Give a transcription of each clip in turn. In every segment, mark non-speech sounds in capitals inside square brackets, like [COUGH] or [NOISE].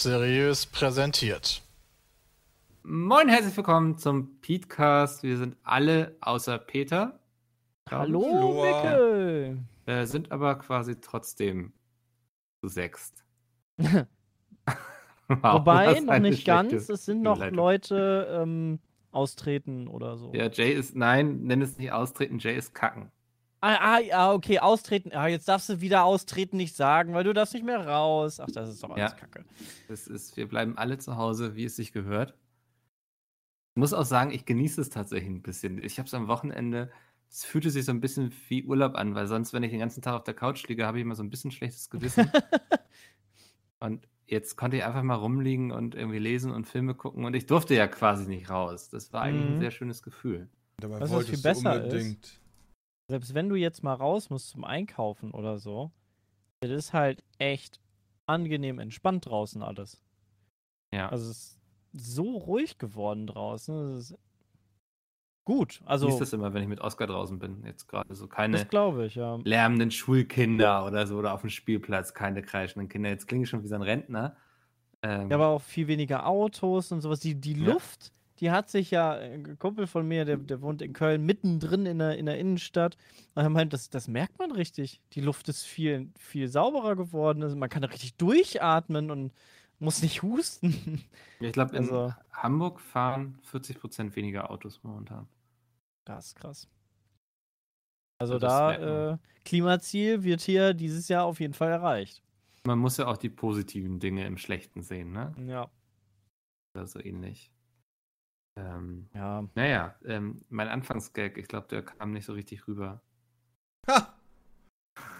Seriös präsentiert. Moin, herzlich willkommen zum Petecast. Wir sind alle außer Peter. Hallo. Mickel. Äh, sind aber quasi trotzdem zu sechst. [LAUGHS] Wow, Wobei, noch nicht ganz. Es sind noch. Leute ähm, austreten oder so. Ja, Jay ist, nein, nenn es nicht austreten, Jay ist kacken. Ah, ah, ja, okay, austreten. Ah, jetzt darfst du wieder austreten nicht sagen, weil du darfst nicht mehr raus. Ach, das ist doch alles Ja. Kacke. Es ist, wir bleiben alle zu Hause, wie es sich gehört. Ich muss auch sagen, ich genieße es tatsächlich ein bisschen. Ich habe es am Wochenende, es fühlte sich so ein bisschen wie Urlaub an, weil sonst, wenn ich den ganzen Tag auf der Couch liege, habe ich immer so ein bisschen schlechtes Gewissen. [LAUGHS] und jetzt konnte ich einfach mal rumliegen und irgendwie lesen und Filme gucken und ich durfte ja quasi nicht raus. Das war eigentlich ein Mhm. sehr schönes Gefühl. Dabei du, was wolltest viel du besser unbedingt. Selbst wenn du jetzt mal raus musst zum Einkaufen oder so, das ist halt echt angenehm entspannt draußen alles. Ja. Also es ist so ruhig geworden draußen. Gut. Also, Also, ist das immer, wenn ich mit Oscar draußen bin. Jetzt gerade so keine das glaube ich, ja. lärmenden Schulkinder oder so oder auf dem Spielplatz, keine kreischenden Kinder. Jetzt klinge ich schon wie so ein Rentner. Ähm, Ja, aber auch viel weniger Autos und sowas. Die, die Ja. Luft, die hat sich ja, ein Kumpel von mir, der, der wohnt in Köln, mittendrin in der, in der Innenstadt. Und er meint, das, das merkt man richtig. Die Luft ist viel, viel sauberer geworden. Also man kann richtig durchatmen und muss nicht [LAUGHS] husten. ich glaube, in also- Hamburg fahren 40% weniger Autos momentan. Das ist krass. Also Ja, das da, äh, Klimaziel wird hier dieses Jahr auf jeden Fall erreicht. Man muss ja auch die positiven Dinge im Schlechten sehen, ne? Ja. Oder so ähnlich. Ähm, Ja. naja, ähm, mein Anfangsgag, ich glaube, der kam nicht so richtig rüber. Ha!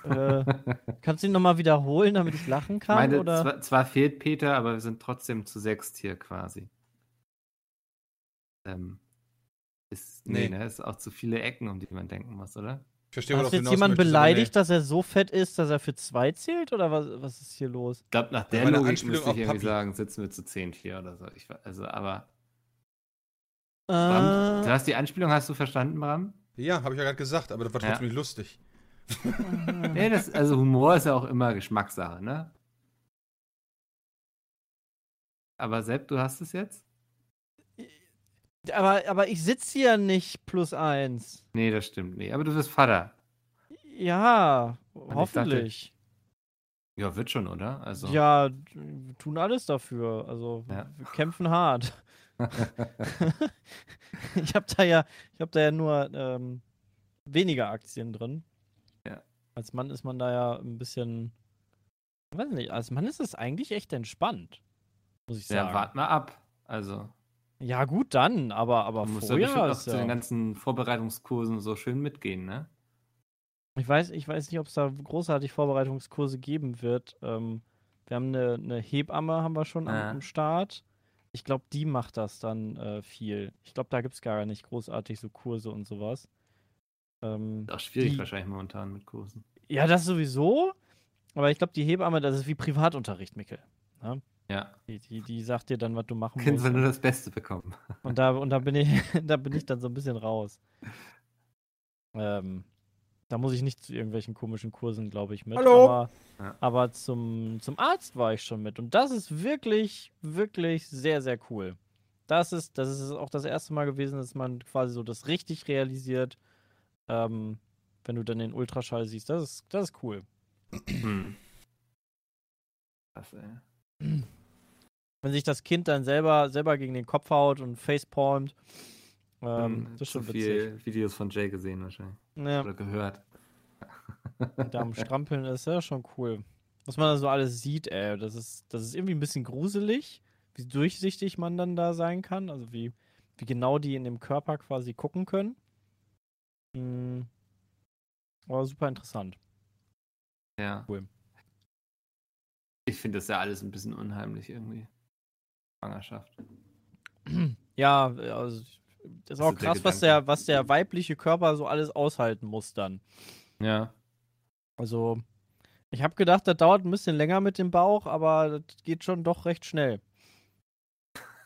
äh, [LAUGHS] kannst du ihn nochmal wiederholen, damit ich lachen kann? meine, oder? zwar, zwar fehlt Peter, aber wir sind trotzdem zu sechst hier quasi. Ähm, ist, nee, Nee. ne? Ist auch zu viele Ecken, um die man denken muss, oder? Ich verstehe, Hast jetzt jemand beleidigt, dass er so fett ist, dass er für zwei zählt? Oder was, was ist hier los? Ich glaube, nach der Logik müsste ich irgendwie Papi. sagen, sitzen wir zu zehn hier oder so. Ich, also, aber. Äh, Bram, du hast die Anspielung, hast du verstanden, Bram? Ja, habe ich ja gerade gesagt, aber das war Ja. trotzdem nicht lustig. [LAUGHS] Nee, das, also Humor ist ja auch immer Geschmackssache, ne? Aber Sepp, du hast es jetzt? aber, aber ich sitze hier nicht plus eins. Nee, das stimmt nicht. Aber du bist Vater. Ja, ich hoffentlich. Ja, wird schon, oder? Also. Ja, wir tun alles dafür. Also Ja. wir kämpfen hart. [LAUGHS] ich habe da ja, ich habe da ja nur ähm, weniger Aktien drin. Ja. Als Mann ist man da ja ein bisschen, weiß nicht, als Mann ist es eigentlich echt entspannt, muss ich sagen. ja, wart mal ab. Also, Ja, gut dann, aber, aber du musst ja vorher auch ist zu ja, den ganzen Vorbereitungskursen so schön mitgehen, ne? ich weiß, ich weiß nicht, ob es da großartig Vorbereitungskurse geben wird. Ähm, wir haben eine, eine Hebamme, haben wir schon am, Ja. am Start. Ich glaube, die macht das dann äh, viel. Ich glaube, da gibt es gar nicht großartig so Kurse und sowas. Ähm, Ist auch schwierig Die- wahrscheinlich momentan mit Kursen. ja, das sowieso. Aber ich glaube, die Hebamme, das ist wie Privatunterricht, Mickel. Ja, Die, die, die sagt dir dann, was du machen Kind musst. soll nur das Beste bekommen. Und da, und da bin ich, [LAUGHS] da bin ich dann so ein bisschen raus. Ähm, da muss ich nicht zu irgendwelchen komischen Kursen, glaube ich, mit. Hallo? Aber, Ja. aber zum, zum Arzt war ich schon mit. Und das ist wirklich, wirklich sehr, sehr cool. Das ist, das ist auch das erste Mal gewesen, dass man quasi so das richtig realisiert, ähm, wenn du dann den Ultraschall siehst. Das ist, das ist cool. [CLEARS THROAT] Krass, ey. Wenn sich das Kind dann selber, selber gegen den Kopf haut und facepalmt. Ähm, das ist schon witzig. viel Videos von Jay gesehen wahrscheinlich. Ja. Oder gehört. da am [LAUGHS] Strampeln ist ja schon cool. Was man da so alles sieht, ey, das ist, das ist irgendwie ein bisschen gruselig, wie durchsichtig man dann da sein kann, also wie, wie genau die in dem Körper quasi gucken können. Mhm. Aber super interessant. Ja. Cool. Ich finde das ja alles ein bisschen unheimlich irgendwie. Schwangerschaft. [CLEARS THROAT] Ja, also das ist auch der krass, was Gedanke. der, was der weibliche Körper so alles aushalten muss dann. Ja. Also, ich habe gedacht, das dauert ein bisschen länger mit dem Bauch, aber das geht schon doch recht schnell.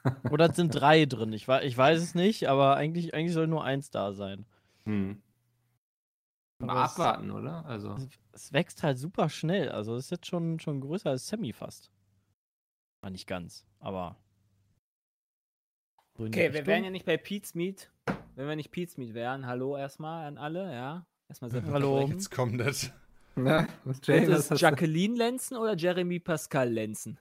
[LAUGHS] Oder es sind drei drin. Ich, ich weiß es nicht, aber eigentlich, eigentlich soll nur eins da sein. Hm. Mal Aber es- abwarten, oder? Also. Es, es wächst halt super schnell. Also, es ist jetzt schon, schon größer als Sammy fast. War nicht ganz, aber. Die Okay, wir Richtung. wären ja nicht bei Pete's Meat. Wenn wir nicht Pete's Meat wären, hallo erstmal an alle, ja. Erstmal selbst Hallo. sprechen. Jetzt kommt das. Na, was Wird Jay, was es? Jacqueline Lenzen oder Jeremy Pascal Lenzen?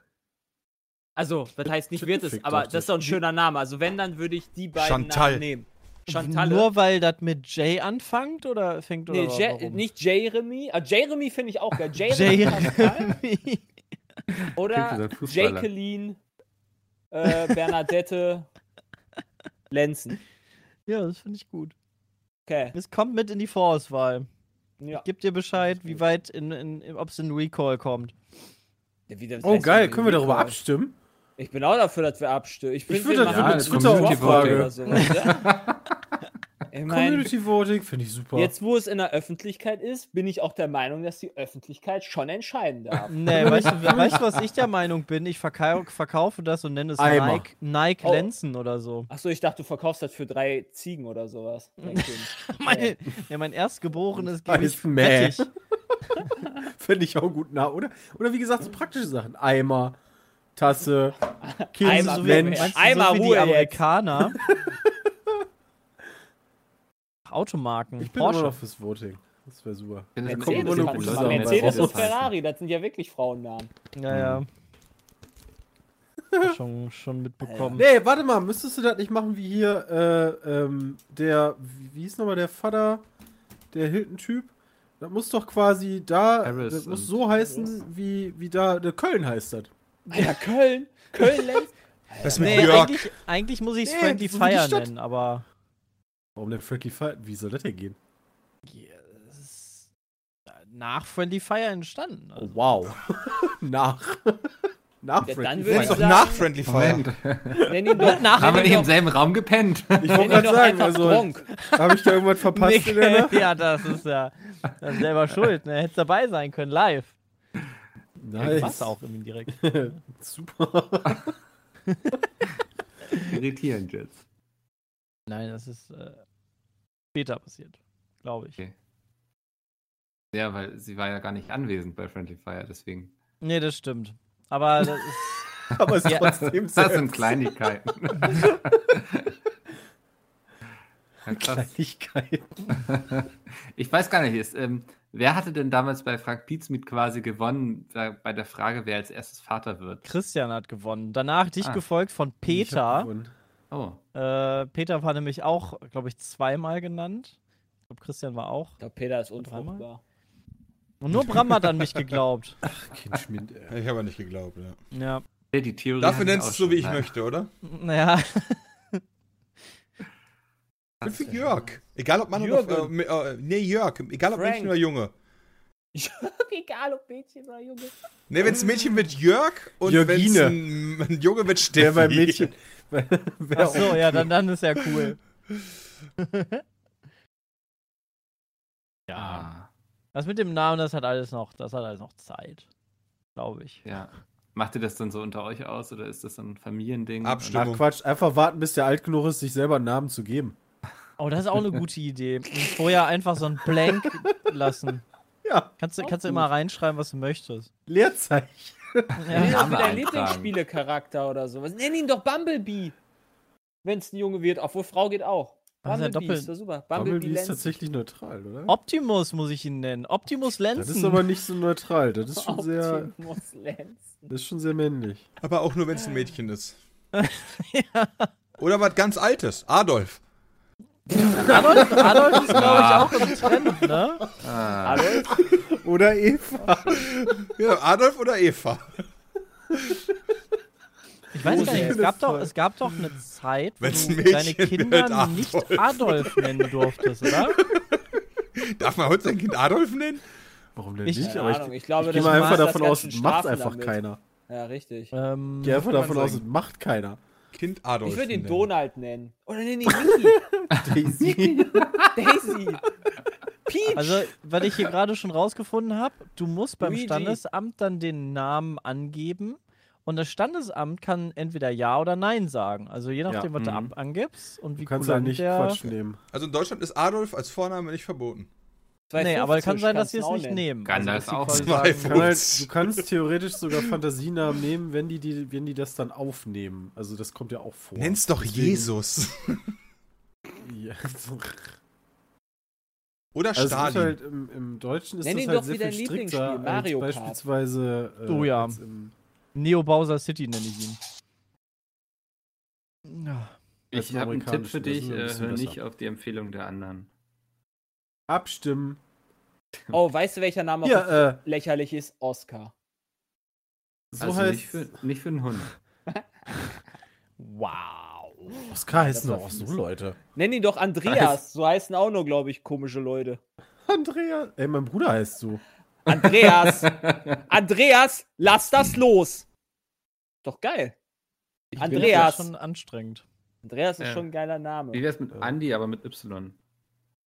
Also, das heißt nicht wird es, aber das ist doch ein schöner Name. Also, wenn, dann würde ich die beiden Chantal. Namen nehmen. Chantal. Nur weil das mit J anfängt oder fängt oder Nee, Je warum? nicht Jeremy. Ah, Jeremy finde ich auch geil. Jeremy Pascal Jeremy. [LAUGHS] oder. Jacqueline äh, Bernadette Lenzen. ja, das finde ich gut. Okay. Es kommt mit in die Vorauswahl. Ja. Gib dir Bescheid, wie weit in, in, ob es in Recall kommt. Wie das Oh, geil. Können wir darüber abstimmen? Ich bin auch dafür, dass wir abstimmen. Ich, find, würd wir das eine das Twitter-Umfrage. oder sowas, ja? [LAUGHS] Ich meine, Community Voting finde ich super. jetzt wo es in der Öffentlichkeit ist, bin ich auch der Meinung, dass die Öffentlichkeit schon entscheiden darf. [LAUGHS] Nee, weißt du, weißt du, was ich der Meinung bin? Ich verkau verkaufe das und nenne es Eimer. Nike, Nike Oh. Lenzen oder so. Achso, ich dachte, du verkaufst das für drei Ziegen oder sowas. [LAUGHS] Mein, ja, mein Erstgeborenes gebe ich fettig. [LAUGHS] Finde ich auch gut na, oder? Oder wie gesagt, so praktische Sachen. Eimer, Tasse, Kind, Eimer, Mensch. Einmal so wie die Ruhe. Amerikaner. Automarken. Ich bin immer Porsche. noch fürs Voting. Das wäre super. Mercedes, immer gut Leute, zusammen. Mercedes und Mercedes. Ferrari, das sind ja wirklich Frauennamen. Ja, ja. schon, schon mitbekommen. Nee, warte mal, müsstest du das nicht machen wie hier, äh, ähm, der, wie, wie hieß nochmal der Vater, der Hilton-Typ? Das muss doch quasi da, Harris das muss und- so heißen, wie, wie da, der Köln heißt das. Alter, Köln. Köln [LAUGHS] Lenz. Was mit Nee, Jörg? eigentlich, eigentlich muss ich es Nee, Friendly so Fire nennen, aber Warum der Friendly Fire? Wie soll das denn gehen? ja, es ist nach Friendly Fire entstanden. Also. wow. [LAUGHS] Nach. Nach Ja, dann Friendly würde Nenn's ich doch Fire. sagen- nach Friendly Fire. Nenn ihn doch, Nach- Haben wir nicht im doch, selben Raum gepennt? Ich wollte gerade doch sagen, also, habe ich da irgendwas verpasst in der Nacht? ja, das ist ja das ist selber schuld. Ne? Hättest dabei sein können, live. Nice. Du auch irgendwie direkt. [LAUGHS] Super. Irritierend jetzt. Nein, das ist äh, später passiert, glaube ich. Okay. Ja, weil sie war ja gar nicht anwesend bei Friendly Fire, deswegen. Nee, das stimmt. Aber [LAUGHS] das ist, Aber es ist Ja. trotzdem Das sind. [LAUGHS] Kleinigkeiten. [LAUGHS] ja. Kleinigkeiten. Ich weiß gar nicht, ist, ähm, wer hatte denn damals bei Frank Pietzmiet quasi gewonnen bei, bei der Frage, wer als erstes Vater wird? Christian hat gewonnen. Danach dich Ah. gefolgt von Ich Peter. gewonnen. Oh, Äh, Peter war nämlich auch, glaube ich, zweimal genannt. Ich glaube, Christian war auch. Ich glaube, Peter ist unfruchtbar. Und nur Bram hat an mich geglaubt. [LAUGHS] Kind Schmind. Ich habe nicht geglaubt, ja. Ja. ja, die Theorie. Dafür nennst du es so, wie ich schon. möchte, oder? Naja, Ich bin für Jörg. Egal ob Mann Jürgen. oder... Äh, äh, nee, Jörg. Egal ob Frank. Mädchen oder Junge. [LAUGHS] Egal, ob Mädchen oder Junge. Nee, wenn es ein Mädchen wird Jörg und wenn es Jörgine. ein, ein Junge wird Steffi. Der bei Mädchen. [LAUGHS] [LAUGHS] Ach so, ja, dann, dann ist ja cool. [LAUGHS] ja. Ah, Das mit dem Namen, das hat alles noch, das hat alles noch Zeit. Glaube ich. ja. Macht ihr das dann so unter euch aus oder ist das so ein Familiending? Abstimmung. Ach Quatsch, einfach warten, bis der alt genug ist, sich selber einen Namen zu geben. Oh, das ist auch eine [LAUGHS] gute Idee. Und vorher einfach so ein Blank lassen. Ja, Kannst du, kannst du immer reinschreiben, was du möchtest. Leerzeichen. Ja. dein eintragen. Lieblingsspielecharakter oder sowas. Nenn ihn doch Bumblebee. Wenn es ein Junge wird, obwohl Frau geht auch. Ja Bumblebee doppelt- ist doch super. Bumblebee, Bumblebee ist tatsächlich neutral, oder? Optimus muss ich ihn nennen. Optimus Lenzen. Das ist aber nicht so neutral. Das ist schon sehr, Optimus Lenz. das ist schon sehr männlich. Aber auch nur, wenn es ein Mädchen ist. [LAUGHS] Oder was ganz Altes. Adolf. [LAUGHS] Adolf, Adolf ist, glaube ich, auch im Trend, ne? Ah, Adolf? Oder Eva. Ja, Adolf oder Eva. Ich weiß gar nicht, es gab, doch, es gab doch eine Zeit, wo du ein deine Kinder wird, nicht Adolf. Adolf nennen durftest, oder? Darf man heute sein Kind Adolf nennen? Warum denn Ich- nicht? Aber ich, Ahnung, ich glaube, ich gehe das mal einfach davon aus, macht einfach damit. keiner. Ja, richtig. Ähm, Ich gehe einfach davon aus, es macht keiner. Kind Adolf. Ich würde ihn nennen. Donald nennen. Oder nenne ihn [LAUGHS] Mickey. Daisy. [LAUGHS] Daisy. Peach. also, was ich hier gerade schon rausgefunden habe, du musst beim Luigi. Standesamt dann den Namen angeben und das Standesamt kann entweder Ja oder Nein sagen. Also je nachdem, was du mhm. ab angibst und wie Du kannst ja kulant nicht der... Quatsch nehmen. Also in Deutschland ist Adolf als Vorname nicht verboten. Nee, aber kann sein, dass sie es nicht nennen. nehmen. Gandalf dass sie auch sagen, Kann halt, du kannst theoretisch sogar Fantasienamen nehmen, wenn die, die, wenn die das dann aufnehmen. Also das kommt ja auch vor. Nenn's doch Deswegen- Jesus. [LAUGHS] Ja. Oder Also es ist Stalin. halt im, im Deutschen ist Nenn das ihn halt doch sehr wie viel dein Lieblingsspiel, strikter Mario Kart. beispielsweise äh, Oh ja. Neo Bowser City nenne ich ihn. Ja. Ich habe einen Tipp für das dich, äh, hör besser. nicht auf die Empfehlung der anderen. Abstimmen. Oh, weißt du, welcher Name auch Hier, äh, lächerlich ist? Oscar. so also heißt nicht für, nicht für einen Hund. [LAUGHS] Wow. Oscar heißen Das doch auch so. Leute. Nenn ihn doch Andreas. So heißen auch nur, glaube ich, komische Leute. Andrea. Ey, mein Bruder heißt so. Andreas. [LAUGHS] Andreas, lass das los. Doch geil. Das Andreas. ist schon anstrengend. Andreas ist Ja. schon ein geiler Name. Wie wär's mit Andy, aber mit Y?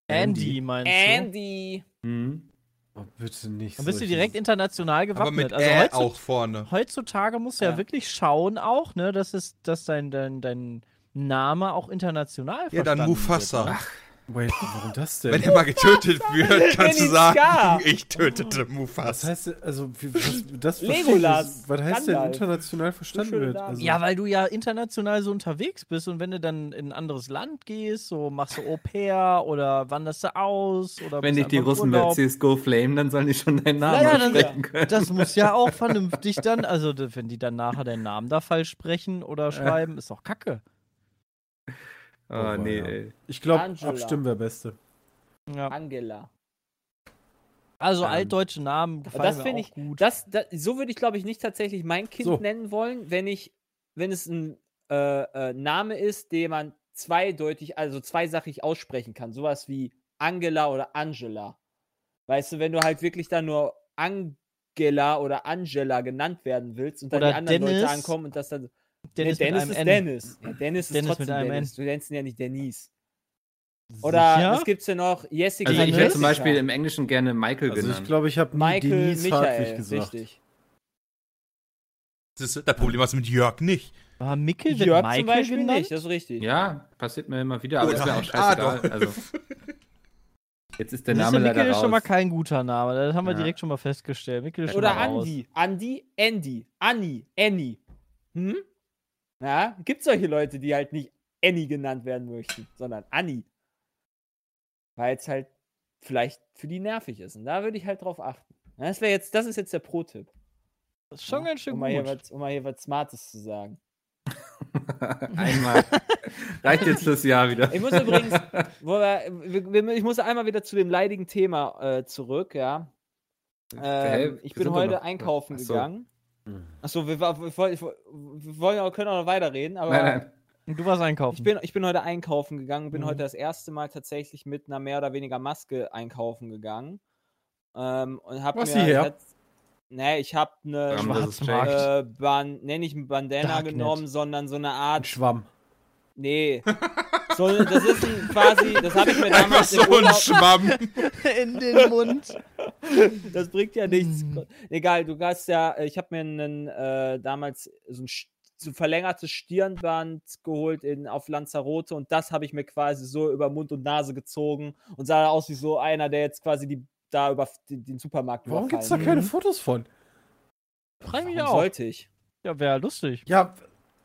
Andy meinst du? Andy. Hm? Oh, bitte nicht. Dann bist du direkt international Aber gewappnet. mit also heutzutage, auch vorne. heutzutage musst du ja. Ja. wirklich schauen auch, ne, dass es, dass dein, dein, dein Name auch international Ja, dann verstanden Mufasa. Wird, ne? Wait, warum das denn? Wenn er mal getötet [LAUGHS] wird, kannst du sagen, Scar. ich tötete was Mufasa. heißt, also, wie, was, das Legolas. Was heißt denn international verstanden wird? Also, Ja, weil du ja international so unterwegs bist und wenn du dann in ein anderes Land gehst, so machst du Au pair oder wanderst du aus oder Wenn bist dich die Russen bei. CSGO flamen, dann sollen die schon deinen Namen Naja, dann- aussprechen können. Das muss ja auch [LAUGHS] vernünftig dann, also wenn die dann nachher den Namen da falsch sprechen oder schreiben, ist doch kacke. Oh, Oh, nee, ja. ey. ich glaube, abstimmen wäre Beste. Ja. Angela. Also Ähm, altdeutsche Namen gefallen das mir finde auch ich- gut. Das, das, so würde ich, glaube ich, nicht tatsächlich mein Kind So. nennen wollen, wenn ich, wenn es ein äh, äh, Name ist, den man zweideutig, also zweisachig aussprechen kann. Sowas wie Angela oder Angela. Weißt du, wenn du halt wirklich dann nur Angela oder Angela genannt werden willst und dann Oder die anderen Leute Dennis. ankommen und das dann. Dennis, nee, Dennis mit ist N. Dennis. Ja, Dennis ist Dennis mit trotzdem einem Dennis. Du nennst ihn ja nicht Denise. Oder Sicher? es gibt ja noch Jessica. Also ich hätte zum. Beispiel im Englischen gerne Michael Also ich genannt. glaube, ich habe Michael Denise Hartwig Michael, gesagt. richtig. Das ist das Problem hast du mit Jörg nicht. War Mickel wird Jörg Michael zum Beispiel genannt? nicht, das ist richtig. ja, passiert mir immer wieder, aber Oder ist mir auch halt scheißegal. Also, [LAUGHS] jetzt ist der Name Mickel leider ist schon mal kein guter Name, das haben wir Ja. direkt schon mal festgestellt. Mickel ist schon Oder mal raus. Andi. Andi, Andy, Anni, Annie. Hm? Ja, gibt solche Leute, die halt nicht Annie genannt werden möchten, sondern Anni. Weil es halt vielleicht für die nervig ist. Und da würde ich halt drauf achten. Das wäre jetzt, das ist jetzt der Pro-Tipp. Das ist schon ganz schön um mal, hier gut. was, um mal hier was Smartes zu sagen. [LAUGHS] Einmal. Reicht jetzt fürs Jahr wieder. Ich muss übrigens, [LAUGHS] wo wir, wir- wir- ich muss einmal wieder zu dem leidigen Thema äh, zurück, ja. Ähm, ich bin heute noch- einkaufen Ach so. gegangen. Hm. Achso, wir, wir, wir, wollen auch, können auch noch weiterreden, aber Nein, nein. Du warst einkaufen. Ich bin, ich bin heute einkaufen gegangen, bin Mhm. heute das erste Mal tatsächlich mit einer mehr oder weniger Maske einkaufen gegangen. Ähm, und hab Was mir. sie her? halt- Nee, ich habe eine Schwarzmarkt. äh, Ban nenne ich ein Bandana Darknet. genommen, sondern so eine Ein Art. Schwamm. Nee. [LAUGHS] So, das ist ein, quasi, das habe ich mir Einfach damals so im ein Urlaub, Schwamm. [LAUGHS] in den Mund. Das bringt ja nichts. Mhm. Egal, du hast ja, ich habe mir einen, äh, damals so ein so verlängertes Stirnband geholt in, auf Lanzarote und das habe ich mir quasi so über Mund und Nase gezogen und sah aus wie so einer, der jetzt quasi die, da über den, den Supermarkt Warum gibt's da überfallen keine Fotos von? Freu mich auch. sollte ich? Ja, wäre lustig. Ja,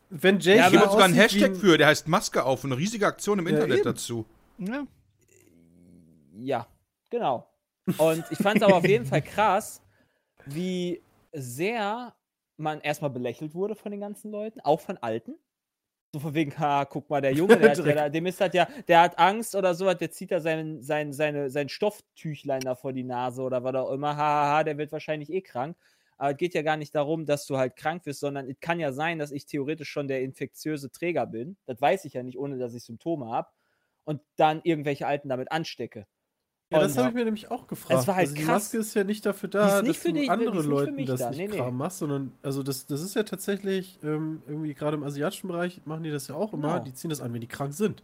wenn Jake Ja, gibt sogar einen Hashtag für, der heißt Maske auf und eine riesige Aktion im Ja, Internet eben. dazu. Ja. Ja, genau. Und ich fand es aber auf jeden Fall krass, wie sehr man erstmal belächelt wurde von den ganzen Leuten, auch von Alten. So von wegen, ha, guck mal, der Junge, [LAUGHS] der hat da- dem ist das ja, der hat Angst oder sowas, der zieht da sein, sein, seine, sein Stofftüchlein da vor die Nase oder was auch immer, hahaha, der wird wahrscheinlich eh krank. Aber es geht ja gar nicht darum, dass du halt krank wirst, sondern es kann ja sein, dass ich theoretisch schon der infektiöse Träger bin. Das weiß ich ja nicht, ohne dass ich Symptome habe. Und dann irgendwelche Alten damit anstecke. Ja, das habe ich mir nämlich auch gefragt. Es war halt also die krass. Maske ist ja nicht dafür da, nicht dass für du die für Leuten das da. nicht Nee, nee. Kram machst, sondern also das, das ist ja tatsächlich ähm, irgendwie gerade im asiatischen Bereich machen die das ja auch immer. Genau. Die ziehen das an, wenn die krank sind.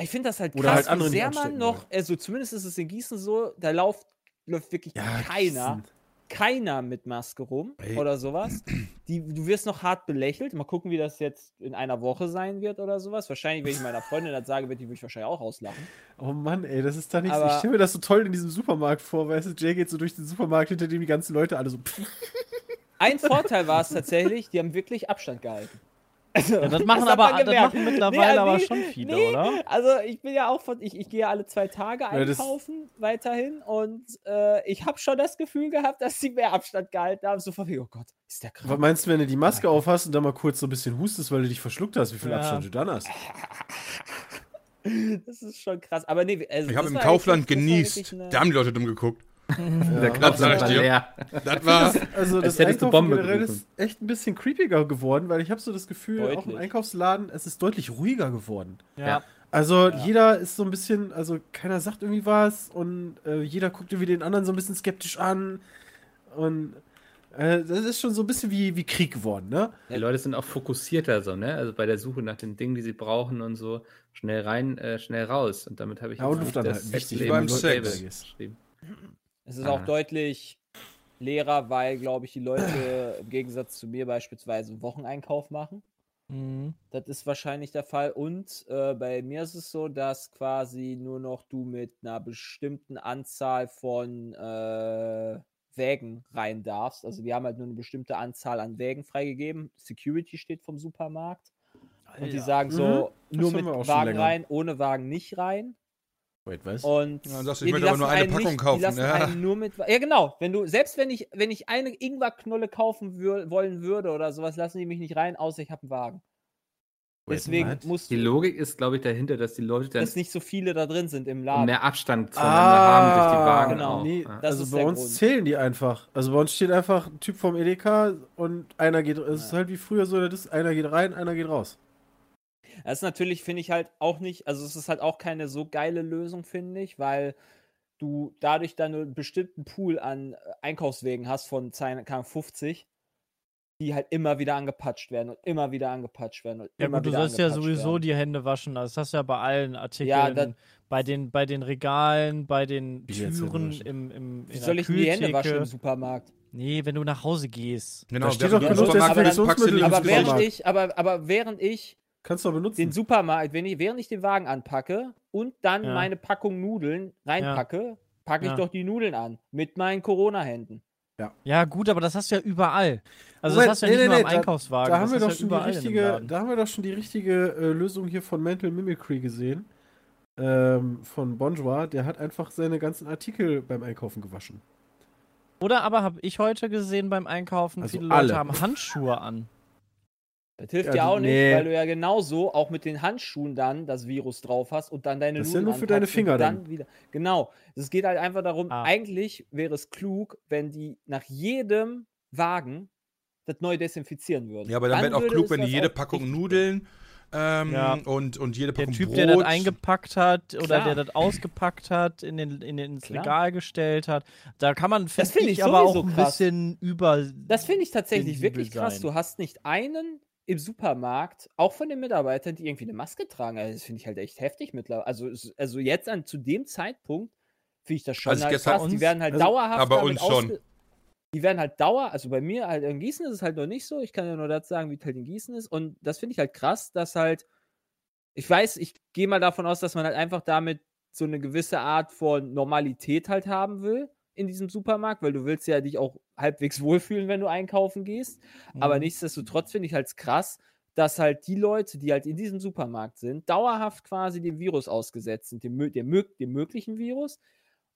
Ich finde das halt krass, Oder halt andere wie nicht sehr man noch, also zumindest ist es in Gießen so, da läuft, läuft wirklich keiner, Gießen. Keiner mit Maske rum Ey. oder sowas. Die, du wirst noch hart belächelt. Mal gucken, wie das jetzt in einer Woche sein wird oder sowas. Wahrscheinlich, wenn ich meiner Freundin das sage, wird die mich wahrscheinlich auch auslachen. Oh Mann, ey, das ist da nichts. Aber- Ich stelle mir das so toll in diesem Supermarkt vor, weißt du, Jay geht so durch den Supermarkt, hinter dem die ganzen Leute alle so. Ein Vorteil war es tatsächlich, die haben wirklich Abstand gehalten. Also, Ja, das machen hat aber das machen mittlerweile Nee, aber nee, schon viele, nee. oder? Also ich bin ja auch von, ich, ich gehe ja alle zwei Tage Ja, das- einkaufen weiterhin und äh, ich habe schon das Gefühl gehabt, dass sie mehr Abstand gehalten haben. So von wegen, oh Gott, ist der Was krank? meinst du, wenn du die Maske aufhast und dann mal kurz so ein bisschen hustest, weil du dich verschluckt hast, wie viel Ja. Abstand du dann hast? [LAUGHS] Das ist schon krass. Aber nee, also Ich das habe im Kaufland das genießt. eine- Da haben die Leute dumm geguckt. Ja. Das sag ich war dir. leer. Das war. Also das hättest du Einkaufen Bombe generell gerufen. ist echt ein bisschen creepiger geworden, weil ich habe so das Gefühl, auch im Deutlich. Einkaufsladen, es ist deutlich ruhiger geworden. Ja. Also jeder ist so ein bisschen, also keiner sagt irgendwie was und äh, jeder guckt irgendwie den anderen so ein bisschen skeptisch an und äh, das ist schon so ein bisschen wie, wie Krieg geworden, ne? Die Leute sind auch fokussierter so, ne? Also bei der Suche nach den Dingen, die sie brauchen und so. Schnell rein, äh, schnell raus. Und damit habe ich Ja, und das wichtig, beim Sex. Geschrieben. Es ist Ah. auch deutlich leerer, weil, glaube ich, die Leute im Gegensatz zu mir beispielsweise einen Wocheneinkauf machen. Mhm. Das ist wahrscheinlich der Fall. Und äh, bei mir ist es so, dass quasi nur noch du mit einer bestimmten Anzahl von äh, Wägen rein darfst. Also die haben halt nur eine bestimmte Anzahl an Wägen freigegeben. Security steht vom Supermarkt. Und die sagen so, Mhm. Nur mit wir Wagen rein, ohne Wagen nicht rein. Wait, was? Und Ja, sagst du, nee, ich die möchte aber nur eine Packung nicht, kaufen, Die lassen ja. einen nur mit. Ja, genau. Wenn du, selbst wenn ich, wenn ich eine Ingwerknolle kaufen wür, wollen würde oder sowas, lassen die mich nicht rein, außer ich habe einen Wagen. Wait, Deswegen what? musst Die Logik ist, glaube ich, dahinter, dass die Leute dann dass nicht so viele da drin sind im Laden. mehr Abstand zueinander Ah, haben durch die Wagen. genau. auch. Nee, Ja. Das also ist bei der uns Grund. zählen die einfach. Also bei uns steht einfach ein Typ vom Edeka und einer geht, es ist halt wie früher so, das ist, einer geht rein, einer geht raus. Das ist natürlich, finde ich halt auch nicht, also es ist halt auch keine so geile Lösung, finde ich, weil du dadurch dann einen bestimmten Pool an äh, Einkaufswegen hast von 50, die halt immer wieder angepatscht werden und immer wieder angepatscht werden. Und Ja immer gut, du sollst ja sowieso werden. die Hände waschen. Also Das hast du ja bei allen Artikeln, Ja, das- bei, den, bei den Regalen, bei den Türen im, im Wie in soll der ich denn die Hände waschen im. Supermarkt? Nee, wenn du nach Hause gehst. Genau, Da steht während doch genug Supermarkt bist, packst du die Desinfektionsmittel Aber während Supermarkt. Gesicht. ich, aber, aber während ich Kannst du doch benutzen. den Supermarkt, wenn ich, während ich den Wagen anpacke und dann Ja. meine Packung Nudeln reinpacke, packe ich Ja. doch die Nudeln an mit meinen Corona-Händen. Ja gut, aber das hast du ja überall. Also Moment, das hast du nee, ja nicht nee, nur nee, im da- Einkaufswagen. da haben wir doch ja schon die richtige, da haben wir doch schon die richtige äh, Lösung hier von Mental Mimicry gesehen. Ähm, von Bonjour, der hat einfach seine ganzen Artikel beim Einkaufen gewaschen. Oder aber habe ich heute gesehen beim Einkaufen, Also viele Leute alle. haben Handschuhe an. Das hilft Ja, ja auch nee. nicht, weil du ja genauso auch mit den Handschuhen dann das Virus drauf hast und dann deine Das ist ja nur für deine Finger dann dann. wieder. Genau. Es geht halt einfach darum, Ah. eigentlich wäre es klug, wenn die nach jedem Wagen das neu desinfizieren würden. Ja, aber dann wäre auch klug, wenn die jede Packung Nudeln ähm, Ja. und, und jede Der Packung Typ, Brot. der das eingepackt hat oder Klar. der das ausgepackt hat, in den, in den, ins Klar. Regal gestellt hat. Da kann man, finde find ich, ich aber auch ein krass. bisschen über. Das finde ich tatsächlich wirklich krass. sein. Du hast nicht einen im Supermarkt, auch von den Mitarbeitern, die irgendwie eine Maske tragen. Also das finde ich halt echt heftig mittlerweile. Also, also jetzt an zu dem Zeitpunkt finde ich das schon Also halt gestern- krass. Die uns- werden halt also- dauerhaft aber uns schon. Die werden halt dauer, also bei mir halt in Gießen ist es halt noch nicht so. Ich kann ja nur das sagen, wie es halt in Gießen ist. Und das finde ich halt krass, dass halt, ich weiß, ich gehe mal davon aus, dass man halt einfach damit so eine gewisse Art von Normalität halt haben will in diesem Supermarkt, weil du willst ja dich auch halbwegs wohlfühlen, wenn du einkaufen gehst. Aber Mhm. nichtsdestotrotz finde ich halt krass, dass halt die Leute, die halt in diesem Supermarkt sind, dauerhaft quasi dem Virus ausgesetzt sind, dem, dem, dem möglichen Virus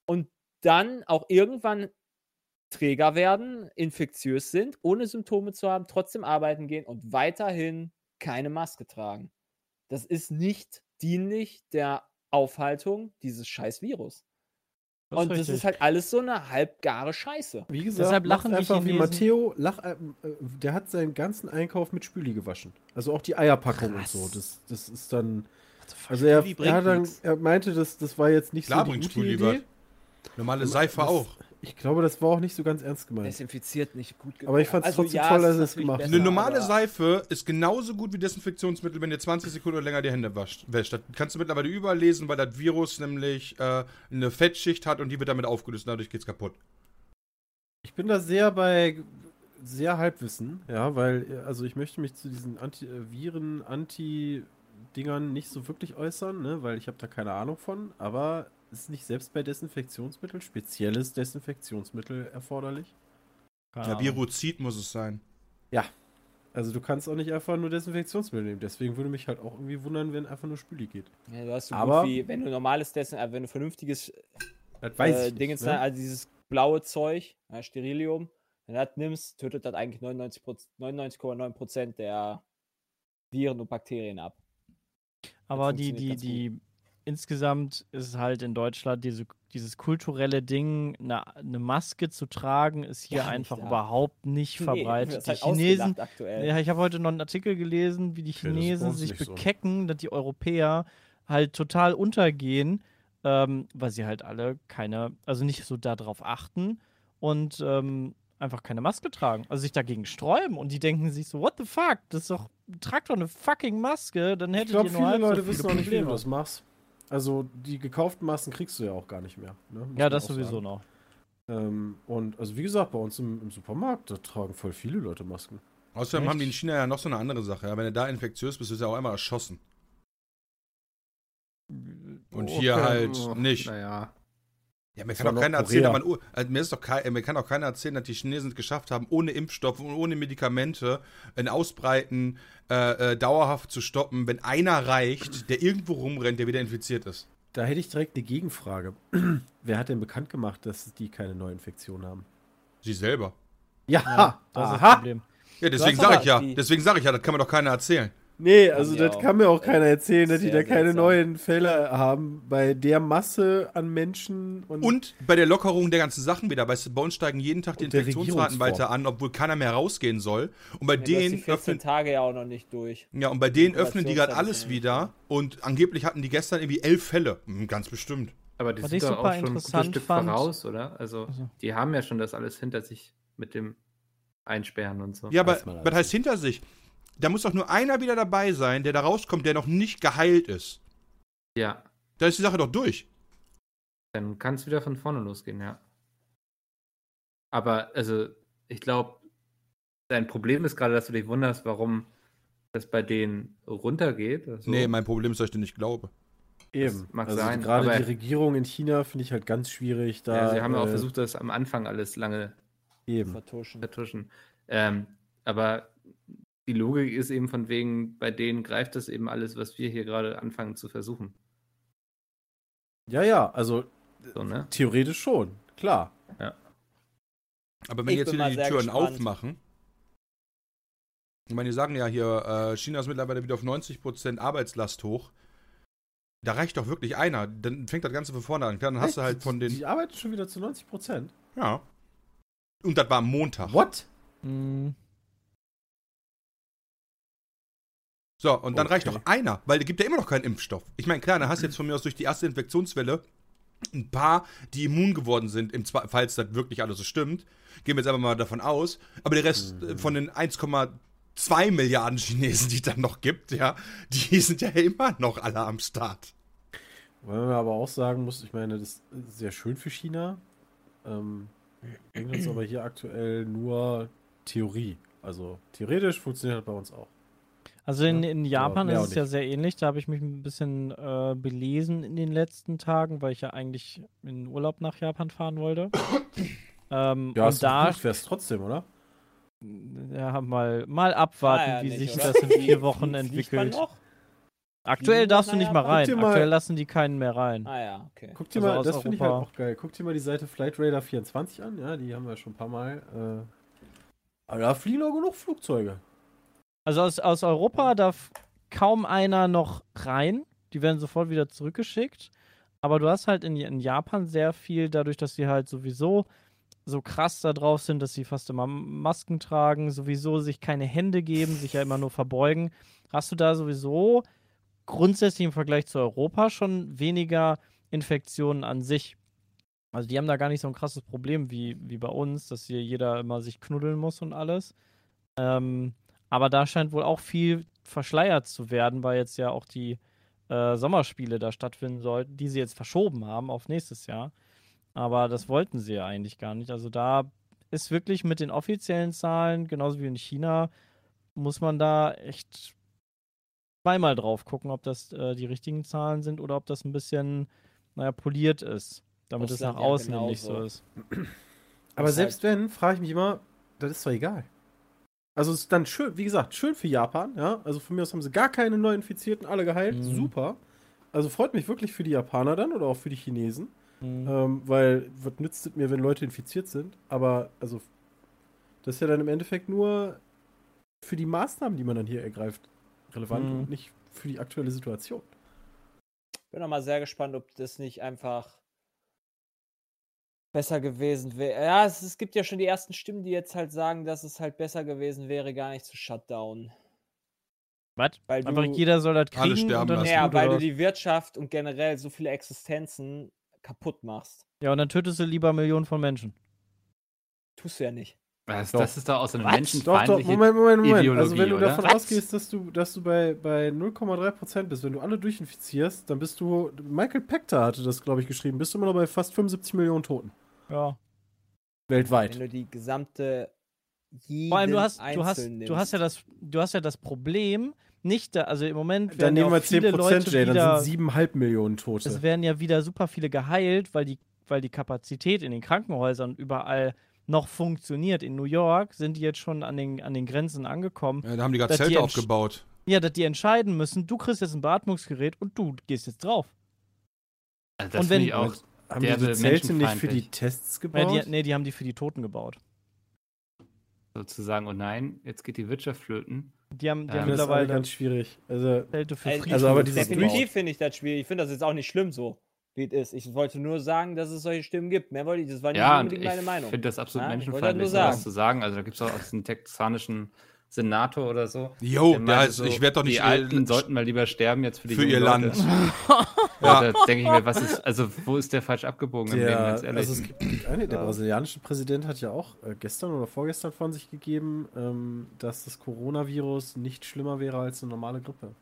und dann auch irgendwann Träger werden, infektiös sind, ohne Symptome zu haben, trotzdem arbeiten gehen und weiterhin keine Maske tragen. Das ist nicht dienlich der Aufhaltung dieses scheiß Virus. Das und das richtig. ist halt alles so eine halbgare Scheiße. Wie gesagt, Deshalb lachen die einfach wie. Matteo, lach, äh, der hat seinen ganzen Einkauf mit Spüli gewaschen. Also auch die Eierpackung und so. Das, das ist dann. Also er, er, dann, er meinte, das, das war jetzt nicht Klar so die bringt gute Spüli Idee. Normale Seife Das- auch. Ich glaube, das war auch nicht so ganz ernst gemeint. Desinfiziert nicht gut genug. Aber ich fand's trotzdem toll, dass es gemacht hat. Eine normale Seife ist genauso gut wie Desinfektionsmittel, wenn ihr 20 Sekunden oder länger die Hände wascht, wäscht. Das kannst du mittlerweile überall lesen, weil das Virus nämlich äh, eine Fettschicht hat und die wird damit aufgelöst und dadurch geht's kaputt. Ich bin da sehr bei sehr Halbwissen, ja, weil, also ich möchte mich zu diesen Anti äh, Viren, Anti-Dingern nicht so wirklich äußern, ne, weil ich habe da keine Ahnung von, aber ist nicht selbst bei Desinfektionsmitteln spezielles Desinfektionsmittel erforderlich? Keine Ja. Viruzid muss es sein. Also du kannst auch nicht einfach nur Desinfektionsmittel nehmen. Deswegen würde mich halt auch irgendwie wundern, wenn einfach nur Spüli geht. Ja, du hast so Aber- gut wie, wenn du normales Dessen, äh, wenn du vernünftiges Das weiß äh, ich Ding nicht, jetzt, ne? also dieses blaue Zeug, ja, Sterilium, wenn du das nimmst, tötet das eigentlich 99,9% 99,9% der Viren und Bakterien ab. Aber die, die, die, insgesamt ist es halt in Deutschland diese, dieses kulturelle Ding, eine, eine Maske zu tragen, ist hier nicht einfach da. überhaupt nicht verbreitet. das ist die halt Chinesen, ja, ich habe heute noch einen Artikel gelesen, wie die Chinesen sich nicht so. bekecken, dass die Europäer halt total untergehen, ähm, weil sie halt alle keine, also nicht so darauf achten und ähm, einfach keine Maske tragen, also sich dagegen sträuben und die denken sich so, what the fuck, das ist doch, trag doch eine fucking Maske, dann Ich hättet glaube, ihr nur viele so Leute viele wissen auch nicht, wie du das machst. Also die gekauften Masken kriegst du ja auch gar nicht mehr. Ne? Ja, das sowieso sagen. noch. Ähm, und also wie gesagt, bei uns im, im Supermarkt, da tragen voll viele Leute Masken. Außerdem Echt? haben die in China ja noch so eine andere Sache. Ja? Wenn du da infektiös bist, wirst du ja auch einmal erschossen. Und hier halt Oh, nicht. Naja. Ja, mir kann doch keiner erzählen, dass man, also mir, ist doch kei- mir kann auch keiner erzählen, dass die Chinesen es geschafft haben, ohne Impfstoff und ohne Medikamente ein Ausbreiten äh, äh, dauerhaft zu stoppen, wenn einer reicht, der irgendwo rumrennt, der wieder infiziert ist. Da hätte ich direkt eine Gegenfrage. [CLEARS THROAT] Wer hat denn bekannt gemacht, dass die keine Neuinfektion haben? Sie selber. Ja, Ja, das ist das aha. Problem. Ja, deswegen sage ich ja, deswegen sage ich ja, das kann mir doch keiner erzählen. Nee, also das auch. kann mir auch keiner erzählen, dass die da keine seltsam. neuen Fälle haben bei der Masse an Menschen und, Und bei der Lockerung der ganzen Sachen wieder, weißt du, bei uns steigen jeden Tag die Infektionsraten weiter an, obwohl keiner mehr rausgehen soll. Und bei Ja, hast die denen 14 öffnen, Tage ja auch noch nicht durch. ja, und bei denen öffnen die gerade alles wieder. Und angeblich hatten die gestern irgendwie elf Fälle. Hm, Ganz bestimmt. Aber die Was sind ich doch super auch schon ein gutes Stück fand- voraus, oder? Also, Also. die haben ja schon das alles hinter sich mit dem Einsperren und so. Ja, aber was heißt hinter sich? Da muss doch nur einer wieder dabei sein, der da rauskommt, der noch nicht geheilt ist. ja. Da ist die Sache doch durch. Dann kann es wieder von vorne losgehen, ja. Aber, also, ich glaube, dein Problem ist gerade, dass du dich wunderst, warum das bei denen runtergeht. Also, Nee, mein Problem ist, dass ich dir nicht glaube. eben. mag also sein, gerade aber- die Regierung in China finde ich halt ganz schwierig. Da, ja, sie haben ja auch äh, versucht, das am Anfang alles lange Eben. Vertuschen. vertuschen. Ähm, aber die Logik ist eben von wegen, bei denen greift das eben alles, was wir hier gerade anfangen zu versuchen. Ja, ja, also So, ne? theoretisch schon, klar. Aber wenn Ich die jetzt wieder die Türen gespannt. aufmachen. Ich meine, die sagen ja hier, äh, China ist mittlerweile wieder auf 90% Arbeitslast hoch. Da reicht doch wirklich einer. Dann fängt das Ganze von vorne an. Klar, dann hast du Echt? halt von den. Die arbeiten schon wieder zu 90 Prozent. Ja. Und das war am Montag. What? Mhm. So, und dann reicht Okay. doch einer, weil es gibt ja immer noch keinen Impfstoff. Ich meine, klar, da hast du jetzt von mir aus durch die erste Infektionswelle ein paar, die immun geworden sind, im Zwe- falls das wirklich alles so stimmt. Gehen wir jetzt einfach mal davon aus. Aber der Rest äh, von den 1,2 Milliarden Chinesen, die es dann noch gibt, ja, die [LAUGHS] sind ja immer noch alle am Start. Weil man aber auch sagen muss, ich meine, das ist sehr schön für China. Ähm, bringt uns aber hier aktuell nur Theorie. Also theoretisch funktioniert das bei uns auch. Also in, Ja, in Japan mehr ist es ja sehr ähnlich. Da habe ich mich ein bisschen äh, belesen in den letzten Tagen, weil ich ja eigentlich in Urlaub nach Japan fahren wollte. [COUGHS] ähm, Ja, und da fährst trotzdem, oder? ja, mal, mal abwarten, Ah, ja, wie nicht, sich oder? das in vier [LAUGHS] Wochen entwickelt. Aktuell Fliegen darfst du nicht mal rein. Mal- Aktuell lassen die keinen mehr rein. Ah ja, okay. Guck dir Also mal, das finde ich halt auch geil. Guck dir mal die Seite Flight Radar 24 an. Ja, die haben wir schon ein paar Mal. Äh, aber da fliegen auch genug Flugzeuge. Also aus, aus Europa darf kaum einer noch rein. Die werden sofort wieder zurückgeschickt. Aber du hast halt in, in Japan sehr viel, dadurch, dass sie halt sowieso so krass da drauf sind, dass sie fast immer Masken tragen, sowieso sich keine Hände geben, sich ja immer nur verbeugen, hast du da sowieso grundsätzlich im Vergleich zu Europa schon weniger Infektionen an sich. Also die haben da gar nicht so ein krasses Problem wie, wie bei uns, dass hier jeder immer sich knuddeln muss und alles. Ähm, aber da scheint wohl auch viel verschleiert zu werden, weil jetzt ja auch die äh, Sommerspiele da stattfinden sollten, die sie jetzt verschoben haben auf nächstes Jahr. Aber das wollten sie ja eigentlich gar nicht. Also da ist wirklich mit den offiziellen Zahlen, genauso wie in China, muss man da echt zweimal drauf gucken, ob das äh, die richtigen Zahlen sind oder ob das ein bisschen, naja, poliert ist, damit es nach ja außen hin nicht so ist. Aber selbst wenn, frage ich mich immer, das ist doch egal. Also es ist dann schön, wie gesagt, schön für Japan, ja. Also von mir aus haben sie gar keine Neuinfizierten, alle geheilt, Mhm. super. Also freut mich wirklich für die Japaner dann oder auch für die Chinesen. Mhm. Ähm, weil, was nützt es mir, wenn Leute infiziert sind? Aber, also, das ist ja dann im Endeffekt nur für die Maßnahmen, die man dann hier ergreift, relevant Mhm. und nicht für die aktuelle Situation. Bin noch mal sehr gespannt, ob das nicht einfach besser gewesen wäre. Ja, es, es gibt ja schon die ersten Stimmen, die jetzt halt sagen, dass es halt besser gewesen wäre, gar nicht zu shutdown. Was? Weil Einfach du- jeder soll das Alle kriegen sterben dann ist lassen. Ja, gut, weil oder du was? die Wirtschaft und generell so viele Existenzen kaputt machst. Ja, und dann tötest du lieber Millionen von Menschen. Tust du ja nicht. Das, Doch. das ist doch auch so eine Was? Doch, doch, Moment, Moment, Moment. Ideologie, also wenn du oder? davon Was? ausgehst, dass du, dass du bei, bei 0,3% bist, wenn du alle durchinfizierst, dann bist du, Michael Pector hatte das, glaube ich, geschrieben, bist du immer noch bei fast 75 Millionen Toten. Ja. Wenn Weltweit. du die gesamte jeden Vor allem, du hast, du hast, du hast ja das, du hast ja das Problem, nicht da, also im Moment Dann werden ja nehmen wir auch viele 10%, Leute Jay, dann wieder, sind 7,5 Millionen Tote. es werden ja wieder super viele geheilt, weil die, weil die Kapazität in den Krankenhäusern überall noch funktioniert. In New York sind die jetzt schon an den, an den Grenzen angekommen. Ja, da haben die gerade Zelte aufgebaut. Ja, dass die entscheiden müssen, du kriegst jetzt ein Beatmungsgerät und du gehst jetzt drauf. Also das Und wenn- finde ich auch. Haben die die Zelte nicht für die. Tests Nee, gebaut? die, nee, die haben die für die Toten gebaut. sozusagen, oh nein, jetzt geht die Wirtschaft flöten. Die haben, die Ja, haben das ist mittlerweile ganz schwierig. Also, Zelte für Friedhöfe also aber dieses Definitiv finde ich das schwierig. Ich finde das jetzt auch nicht schlimm so, wie es ist. Ich wollte nur sagen, dass es solche Stimmen gibt. Mehr wollte ich, das war nicht Ja, und unbedingt ich meine Meinung. finde das absolut Ja, ich menschenfeindlich, sagen. zu sagen. Also da gibt es auch diesen texanischen Senator oder so. Jo, der heißt, ich werde doch nicht Die äh, Alten sollten mal lieber sterben jetzt für die für ihr Leute. Land. [LAUGHS] Ja. Ja. Da denke ich mir, was ist, also wo ist der falsch abgebogen im Leben, der, ehrlich? also es gibt, eine, der brasilianische Präsident hat ja auch äh, gestern oder vorgestern von sich gegeben, ähm, dass das Coronavirus nicht schlimmer wäre als eine normale Grippe.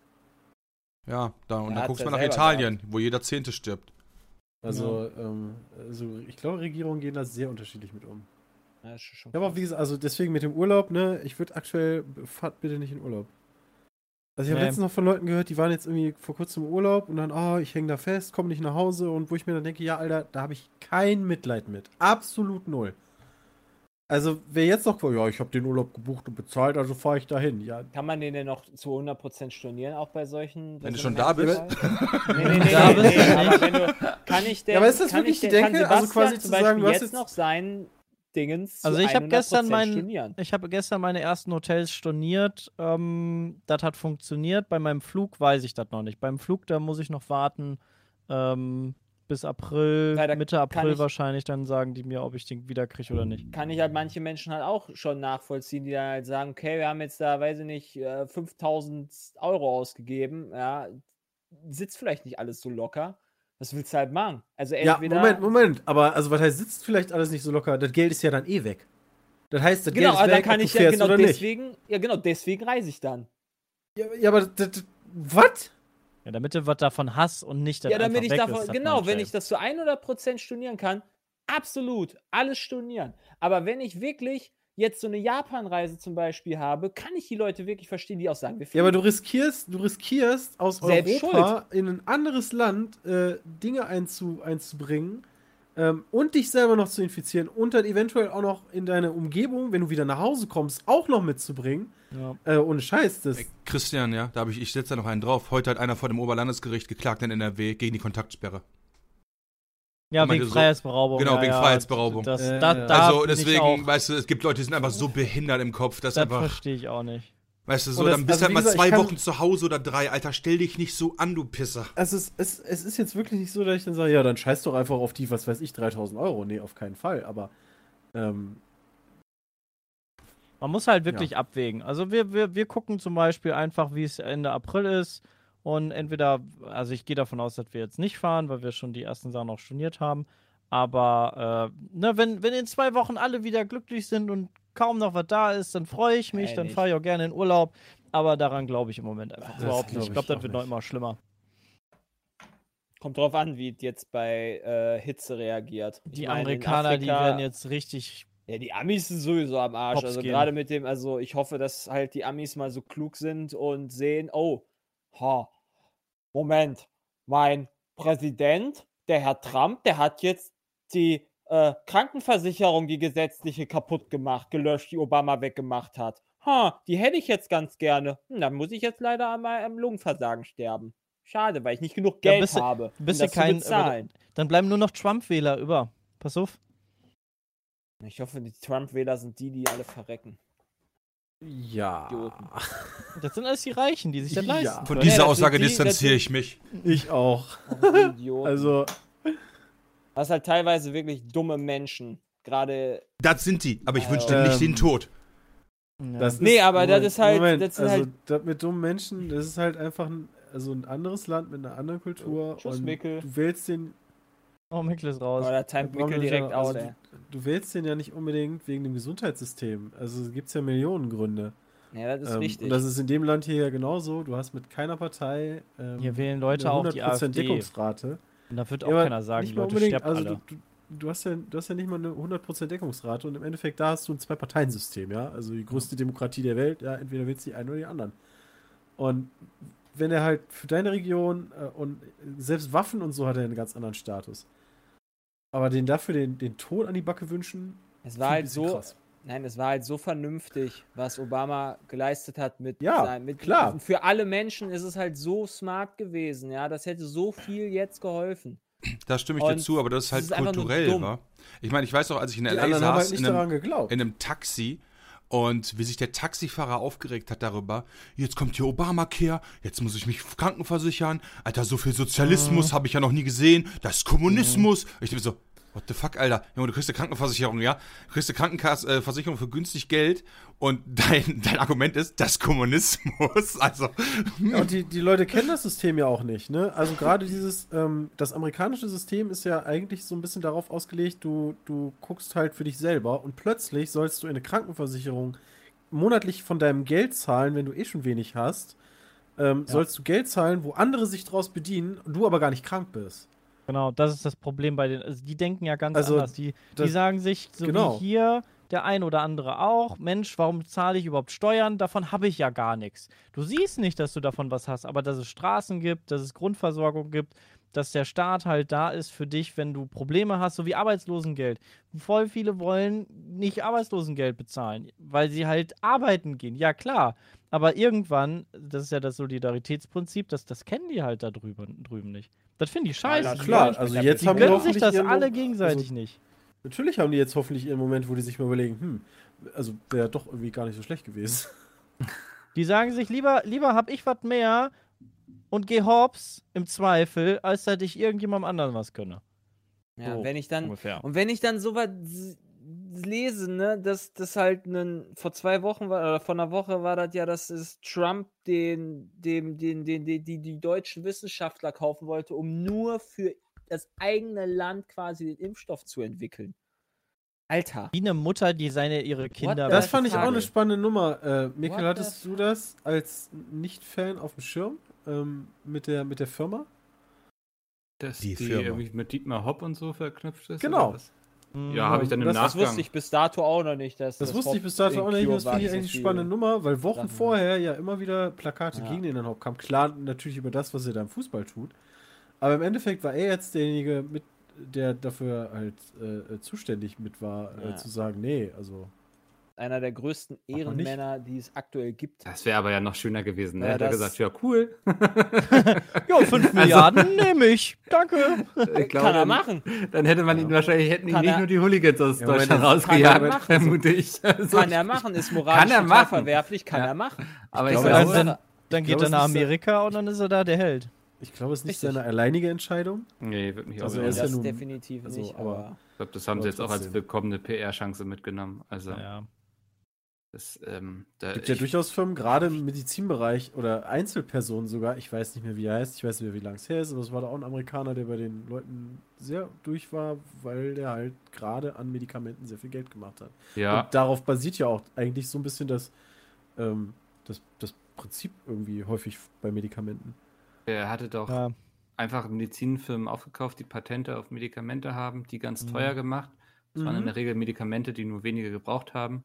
Ja, da, und Ja, dann guckst du ja mal nach Italien, wo jeder Zehnte stirbt. Also, ähm, also ich glaube, Regierungen gehen da sehr unterschiedlich mit um. Ja, ist schon Ja, aber wie gesagt, also deswegen mit dem Urlaub, ne, ich würde aktuell, fahrt bitte nicht in Urlaub. Also ich habe Nee. letztens noch von Leuten gehört, die waren jetzt irgendwie vor kurzem im Urlaub und dann, oh, ich hänge da fest, komme nicht nach Hause und wo ich mir dann denke, ja, Alter, da habe ich kein Mitleid mit. Absolut null. Also wer jetzt noch, ja, ich habe den Urlaub gebucht und bezahlt, also fahre ich dahin. Ja, Kann man den denn noch zu 100% stornieren, auch bei solchen? Wenn du schon da bist? [LAUGHS] Nee, nee, [LAUGHS] nee, Da nee, bist nee, du aber wenn du, kann ich denn, Ja, aber ist das kann wirklich ich die denn, kann Denke? Also Sebastian quasi zum zu Beispiel sagen, du hast jetzt jetzt- noch sein Dingens Also ich habe gestern 100% meinen, stornieren. ich habe gestern meine ersten Hotels storniert. Ähm, das hat funktioniert. Bei meinem Flug weiß ich das noch nicht. Beim Flug da muss ich noch warten ähm, bis April, Ja, Mitte April ich- wahrscheinlich. Dann sagen die mir, ob ich den wieder kriege oder nicht. kann ich halt manche Menschen halt auch schon nachvollziehen, die dann halt sagen, okay, wir haben jetzt da, weiß ich nicht, äh, 5000 Euro ausgegeben, ja, sitzt vielleicht nicht alles so locker. Was willst du halt machen? Also ja entweder... Moment, Moment, aber also was heißt, sitzt vielleicht alles nicht so locker, das Geld ist ja dann eh weg. Das heißt, das Genau, Geld ist aber dann weg, kann ob du ich ja, fährst genau oder nicht. deswegen, ja genau, deswegen reise ich dann. Ja, ja aber das, was? Ja, damit du was davon hast und nicht das Ja, damit einfach ich davon, ist, genau, wenn ich das zu 100% stornieren kann, absolut, alles stornieren. Aber wenn ich wirklich jetzt so eine Japan-Reise zum Beispiel habe, kann ich die Leute wirklich verstehen, die auch sagen, wir Ja, aber du riskierst, du riskierst aus Selbst Europa in ein anderes Land äh, Dinge einzu, einzubringen ähm, und dich selber noch zu infizieren und dann eventuell auch noch in deine Umgebung, wenn du wieder nach Hause kommst, auch noch mitzubringen. Ja. Äh, ohne Scheiß, das. Ey, Christian, ja, da habe ich, ich setze da noch einen drauf. Heute hat einer vor dem Oberlandesgericht geklagt in NRW gegen die Kontaktsperre. Ja, wegen so- Freiheitsberaubung. genau, ja, wegen ja, Freiheitsberaubung. Das, Äh, da, ja. da also deswegen, auch, weißt du, es gibt Leute, die sind einfach so behindert im Kopf, dass das einfach, verstehe ich auch nicht. weißt du, so, das- dann bist also du halt wie mal gesagt, zwei Wochen zu Hause oder drei. Alter, stell dich nicht so an, du Pisser. Also es, es, es ist jetzt wirklich nicht so, dass ich dann sage, ja, dann scheiß doch einfach auf die, was weiß ich, 3000 Euro. Nee, auf keinen Fall. Aber ähm, Man muss halt wirklich abwägen. Also wir, wir, wir gucken zum Beispiel einfach, wie es Ende April ist. Und entweder, also ich gehe davon aus, dass wir jetzt nicht fahren, weil wir schon die ersten Sachen auch storniert haben. Aber äh, ne, wenn, wenn in zwei Wochen alle wieder glücklich sind und kaum noch was da ist, dann freue ich mich, Ey, dann fahre ich auch gerne in Urlaub. Aber daran glaube ich im Moment einfach Das überhaupt nicht. Ich glaube, das wird noch nicht. immer schlimmer. Kommt drauf an, wie es jetzt bei äh, Hitze reagiert. Ich Die meine, in Amerikaner, die Afrika- werden jetzt richtig Ja, die Amis sind sowieso am Arsch. Hops also gehen. gerade mit dem, also ich hoffe, dass halt die Amis mal so klug sind und sehen, oh, ha, Moment, mein Präsident, der Herr Trump, der hat jetzt die äh, Krankenversicherung, die gesetzliche, kaputt gemacht, gelöscht, die Obama weggemacht hat. Ha, die hätte ich jetzt ganz gerne. Hm, dann muss ich jetzt leider am, am Lungenversagen sterben. Schade, weil ich nicht genug Ja, Geld du- habe, bist um das kein- zu bezahlen. Dann bleiben nur noch Trump-Wähler über. Pass auf. Ich hoffe, die Trump-Wähler sind die, die alle verrecken. Ja. Idioten. Das sind alles die Reichen, die sich das Ja. leisten. Von können. Ja, dieser das Aussage die- distanziere ich mich. Ich auch. Also, Das halt teilweise wirklich dumme Menschen. Gerade. Das sind die, aber ich wünsche Ähm, nicht den Tod. Ja. das Nee, ist, aber das ist halt- Moment, das also, halt- das mit dummen Menschen, das ist halt einfach ein, also ein anderes Land mit einer anderen Kultur. Tschüss, und Mikkel. du wählst den. Oh, Mikkel ist raus. Da timet nicht direkt also out, ey. Du, du wählst den ja nicht unbedingt wegen dem Gesundheitssystem. Also gibt es ja Millionen Gründe. Ja, das ist Ähm, wichtig. Und das ist in dem Land hier ja genauso. Du hast mit keiner Partei ähm, Hier wählen Leute eine auch die 100% AfD. Deckungsrate. Und da wird auch Ja, keiner sagen, Leute sterben also alle. Du, du, du, hast ja, du hast ja nicht mal eine 100% Deckungsrate und im Endeffekt da hast du ein Zwei-Parteien-System, ja. Also die größte Demokratie der Welt, ja, entweder willst du die einen oder die anderen. Und wenn er halt für deine Region äh, und selbst Waffen und so hat er einen ganz anderen Status. Aber den dafür den, den Tod an die Backe wünschen, es war halt so. krass. Nein, es war halt so vernünftig, was Obama geleistet hat mit, Ja, sein- mit klar. Für alle Menschen ist es halt so smart gewesen, ja. Das hätte so viel jetzt geholfen. Da stimme ich dir Und zu, aber das ist halt ist einfach nur kulturell, dumm. wa? Ich meine, ich weiß auch, als ich in Die L.A. haben saß, halt in einem, in einem Taxi und wie sich der Taxifahrer aufgeregt hat darüber, jetzt kommt hier Obamacare, jetzt muss ich mich krankenversichern, Alter, so viel Sozialismus habe ich ja noch nie gesehen, das ist Kommunismus. Ich denke so, what the fuck, Alter, Junge, du kriegst eine Krankenversicherung, ja? Du kriegst eine Krankenversicherung für günstig Geld und [LAUGHS] dein, dein Argument ist, das ist Kommunismus. [LAUGHS] Also, Ja, und die, die Leute kennen das System ja auch nicht, ne? Also gerade dieses, ähm, das amerikanische System ist ja eigentlich so ein bisschen darauf ausgelegt, du, du guckst halt für dich selber und plötzlich sollst du in eine Krankenversicherung monatlich von deinem Geld zahlen, wenn du eh schon wenig hast, ähm, sollst du Geld zahlen, wo andere sich draus bedienen und du aber gar nicht krank bist. Genau, das ist das Problem bei den. Also die denken ja ganz Also, anders. Die, die das- sagen sich, so genau. wie hier, der ein oder andere auch, Mensch, warum zahle ich überhaupt Steuern? Davon habe ich ja gar nichts. Du siehst nicht, dass du davon was hast, aber dass es Straßen gibt, dass es Grundversorgung gibt, dass der Staat halt da ist für dich, wenn du Probleme hast, so wie Arbeitslosengeld. Voll viele wollen nicht Arbeitslosengeld bezahlen, weil sie halt arbeiten gehen. Ja, klar. Aber irgendwann, das ist ja das Solidaritätsprinzip, das, das kennen die halt da drüben, drüben nicht. Das finde ich scheiße. Ja, Die Klar, wollen- also Die jetzt die haben die gönnen sich das alle Mo- gegenseitig also, nicht. Natürlich haben die jetzt hoffentlich ihren Moment, wo die sich mal überlegen, hm, also wäre doch irgendwie gar nicht so schlecht gewesen. Die sagen sich, lieber, lieber hab ich was mehr und geh hops im Zweifel, als dass ich irgendjemandem anderen was gönne. Ja, So wenn ich dann. Ungefähr. Und wenn ich dann sowas s- lese, ne, dass das halt nen, vor zwei Wochen war, oder vor einer Woche war das ja, dass es Trump den, dem, den, den, den, die, die deutschen Wissenschaftler kaufen wollte, um nur für das eigene Land quasi den Impfstoff zu entwickeln. Alter. Wie eine Mutter, die seine ihre Kinder. Das fand ich auch eine spannende Nummer. Äh, Mikkel, hattest du das als Nicht-Fan auf dem Schirm ähm, mit, der, mit der Firma? Dass Die die, Firma. irgendwie mit Dietmar Hopp und so verknüpft ist? Genau. Ja, habe ich dann im Das- Das Nachgang. wusste ich bis dato auch noch nicht. Dass Das, das wusste ich bis dato auch nicht. Cure Das war, finde ich so eigentlich eine spannende Nummer, weil Wochen Sachen. vorher ja immer wieder Plakate Ja. gegen den dann Haupt kamen. Klar, natürlich über das, was er da im Fußball tut. Aber im Endeffekt war er jetzt derjenige, mit, der dafür halt äh, äh, zuständig mit war, Ja. äh, zu sagen, nee, also. Einer der größten. Ehrenmänner, die es aktuell gibt. Das wäre aber ja noch schöner gewesen. Ne? Ja, Hätte er das- gesagt, ja, cool. [LAUGHS] Ja, 5 [LAUGHS] Milliarden nehme ich. Danke. Ich glaube, Kann er dann, machen. Dann hätte man ihn wahrscheinlich, hätten ihn nicht er- nur die Hooligans aus Ja, Deutschland das- rausgejagt, kann er machen. vermute ich. So, [LAUGHS] Kann er machen, ist moralisch Kann er machen. verwerflich, kann Ja. er machen. Aber ich glaube, glaube, das dann, dann ich geht er nach Amerika und dann ist er da der Held. Ich glaube, es ist nicht Richtig. seine alleinige Entscheidung. nee, wird mich auch Also also er ist ja das nun- definitiv also, nicht, aber- Ich glaube, das haben sie jetzt auch als willkommene PR-Chance mitgenommen. Also, Ja. Das, ähm, da, Es gibt ja durchaus Firmen, gerade im Medizinbereich oder Einzelpersonen sogar, ich weiß nicht mehr, wie er heißt, ich weiß nicht mehr, wie lange es her ist, aber es war da auch ein Amerikaner, der bei den Leuten sehr durch war, weil der halt gerade an Medikamenten sehr viel Geld gemacht hat. ja, Und darauf basiert ja auch eigentlich so ein bisschen das, ähm, das, das Prinzip irgendwie häufig bei Medikamenten. er hatte doch Ja. einfach Medizinfirmen aufgekauft, die Patente auf Medikamente haben, die ganz Mhm. teuer gemacht, Das waren in Mhm. der Regel Medikamente, die nur wenige gebraucht haben.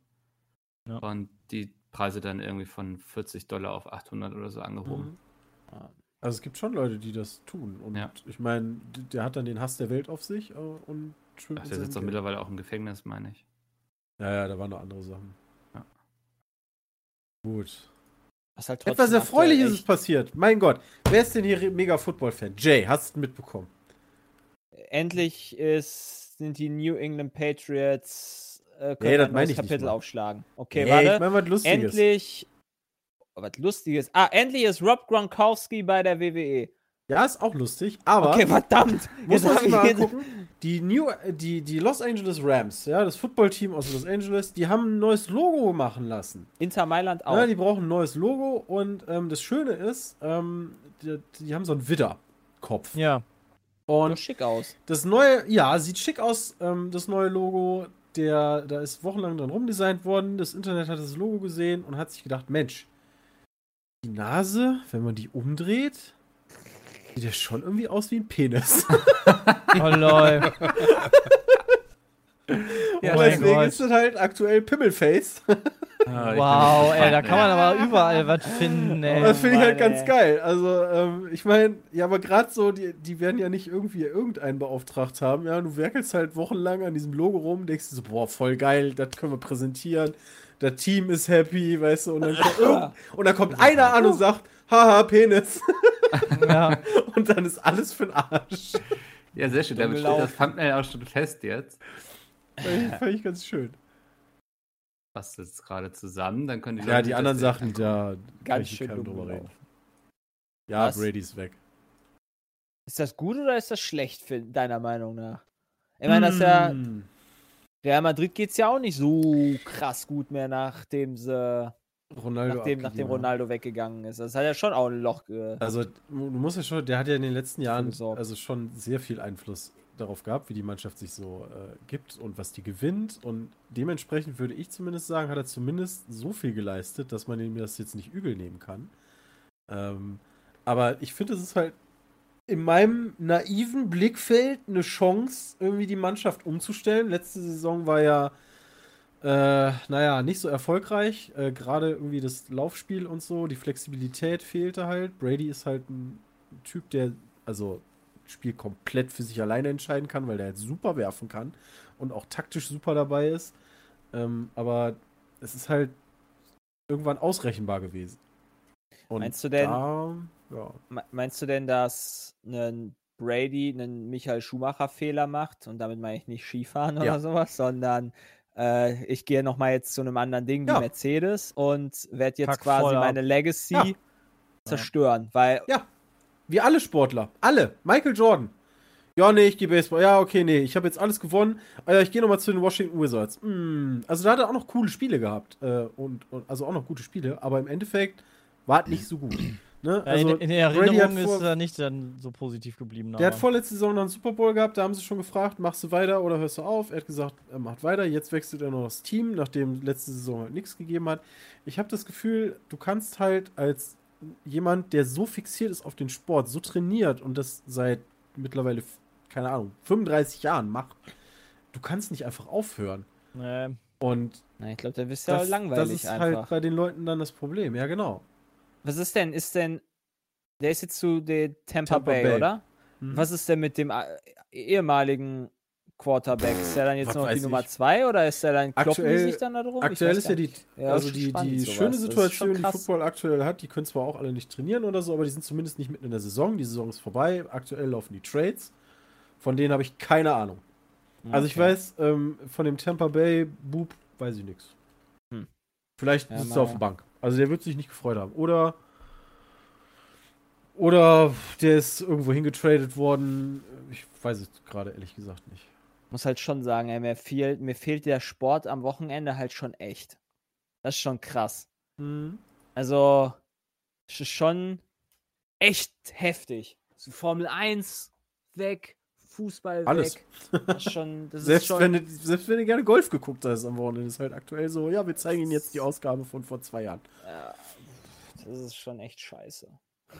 Ja. Und die Preise dann irgendwie von 40 Dollar auf 800 oder so angehoben. Mhm. Also es gibt schon Leute, die das tun. Und Ja. ich meine, der hat dann den Hass der Welt auf sich äh, und schwimmt Ach, der sitzt doch mittlerweile auch im Gefängnis, meine ich. Ja, ja, da waren noch andere Sachen. Ja. Gut. Was halt Etwas Erfreuliches ist passiert. Mein Gott. Wer ist denn hier mega Football-Fan? Jay, hast du mitbekommen? Endlich ist, sind die New England Patriots äh, können Nee, das ein neues Kapitel aufschlagen. Okay, Nee, warte. ich meine was Lustiges. endlich. Oh, was Lustiges. Ah, endlich ist Rob Gronkowski bei der WWE. Ja, ist auch lustig, aber Okay, verdammt. muss man sich ich mal angucken. Die, New, die, die Los Angeles Rams, ja, das Footballteam aus Los Angeles, die haben ein neues Logo machen lassen. Inter Mailand auch. Ja, die brauchen ein neues Logo und ähm, das Schöne ist, ähm, die, die haben so einen Widder-Kopf. Ja. Sieht Und schick aus. das neue, ja, sieht schick aus, ähm, das neue Logo. Der, da ist wochenlang dran rumdesignt worden. Das Internet hat das Logo gesehen und hat sich gedacht, Mensch, die Nase, wenn man die umdreht, sieht ja schon irgendwie aus wie ein Penis. [LAUGHS] Oh lol. Ja, Oh und deswegen Gott. ist das halt aktuell Pimmelface. Ah, Wow, ey, da kann man aber überall was finden, ey. das finde ich halt ganz geil. Also, ähm, ich meine, ja, aber gerade so, die, die werden ja nicht irgendwie irgendeinen beauftragt haben. Ja, du werkelst halt wochenlang an diesem Logo rum, denkst du so, boah, voll geil, das können wir präsentieren. Das Team ist happy, weißt du, und dann kommt, irgend, [LAUGHS] und dann kommt einer an und sagt, haha, Penis. Ja. [LAUGHS] Und dann ist alles für den Arsch. Ja, sehr schön. Damit steht das Thumbnail auch schon fest jetzt. Fand ich, fand ich ganz schön. Passt jetzt gerade zusammen. Dann können die Ja, die anderen Sachen, da Ganz kann ich schön drüber reden. Ja, Was? Brady ist weg. Ist das gut oder ist das schlecht, für, deiner Meinung nach? Ich meine, das ist ja. Hm. Real Madrid geht es ja auch nicht so krass gut mehr, nachdem sie. Ronaldo nachdem, nachdem Ronaldo weggegangen ist. Das hat ja schon auch ein Loch. Also, du musst ja schon, der hat ja in den letzten Jahren also schon sehr viel Einfluss darauf gehabt, wie die Mannschaft sich so äh, gibt und was die gewinnt. Und dementsprechend würde ich zumindest sagen, hat er zumindest so viel geleistet, dass man ihm das jetzt nicht übel nehmen kann. Ähm, aber ich finde, es ist halt in meinem naiven Blickfeld eine Chance, irgendwie die Mannschaft umzustellen. Letzte Saison war ja, äh, naja, nicht so erfolgreich. Äh, Gerade irgendwie das Laufspiel und so, die Flexibilität fehlte halt. Brady ist halt ein Typ, der also Spiel komplett für sich alleine entscheiden kann, weil der halt super werfen kann und auch taktisch super dabei ist. Ähm, aber es ist halt irgendwann ausrechenbar gewesen. Und Meinst du denn- Da, ja. Me- Meinst du denn, dass ein Brady einen Michael Schumacher Fehler macht? Und damit meine ich nicht Skifahren oder Ja. sowas, sondern äh, ich gehe nochmal jetzt zu einem anderen Ding wie Ja. Mercedes und werde jetzt Kack quasi meine Legacy Ja. zerstören. Weil Wie alle Sportler. Alle. Michael Jordan. Ja, nee, ich gehe Baseball. Ja, okay, nee, ich habe jetzt alles gewonnen. Äh, ich gehe nochmal zu den Washington Wizards. Hm, Also da hat er auch noch coole Spiele gehabt. Äh, und, und, also auch noch gute Spiele. Aber im Endeffekt war es nicht so gut. Ne? Also, in, in der hat Erinnerung vor- ist er nicht dann so positiv geblieben. Der hat aber- vorletzte Saison noch einen Super Bowl gehabt, da haben sie schon gefragt, machst du weiter oder hörst du auf? Er hat gesagt, er macht weiter. Jetzt wechselt er noch das Team, nachdem letzte Saison halt nichts gegeben hat. Ich habe das Gefühl, du kannst halt als jemand, der so fixiert ist auf den Sport, so trainiert und das seit mittlerweile, keine Ahnung, 35 Jahren macht, du kannst nicht einfach aufhören. Nee. Und na, ich glaube, dann bist du ja das, langweilig das ist einfach. halt bei den Leuten dann das Problem. Ja, genau. Was ist denn? Ist denn. Der ist jetzt zu der Tampa, Tampa Bay, Bay. oder? Mhm. Was ist denn mit dem äh, ehemaligen Quarterback? Ist der dann jetzt noch die Nummer ich. zwei oder ist der dann kloppen die Aktuell- sich dann da drum? Aktuell ist ja die. Ja, also die, die schöne Situation, die. Football aktuell hat, die können zwar auch alle nicht trainieren oder so, aber die sind zumindest nicht mitten in der Saison. Die Saison ist vorbei. Aktuell laufen die Trades. Von denen habe ich keine Ahnung. Also ich Okay. weiß, ähm, von dem Tampa Bay Boob weiß ich nichts. Hm. Vielleicht Ja, sitzt er auf der Bank. Also der wird sich nicht gefreut haben. Oder oder der ist irgendwo hingetradet worden. Ich weiß es gerade ehrlich gesagt nicht. Muss halt schon sagen, ey, mir, fehlt, mir fehlt der Sport am Wochenende halt schon echt. Das ist schon krass. Also, es ist schon echt heftig. So Formel 1 weg, Fußball Alles. weg. Das ist schon, das ist Selbst schon, wenn, du, selbst wenn du gerne Golf geguckt hast am Wochenende, ist halt aktuell so, ja, wir zeigen Ihnen jetzt die Ausgabe von vor zwei Jahren. ja, das ist schon echt scheiße.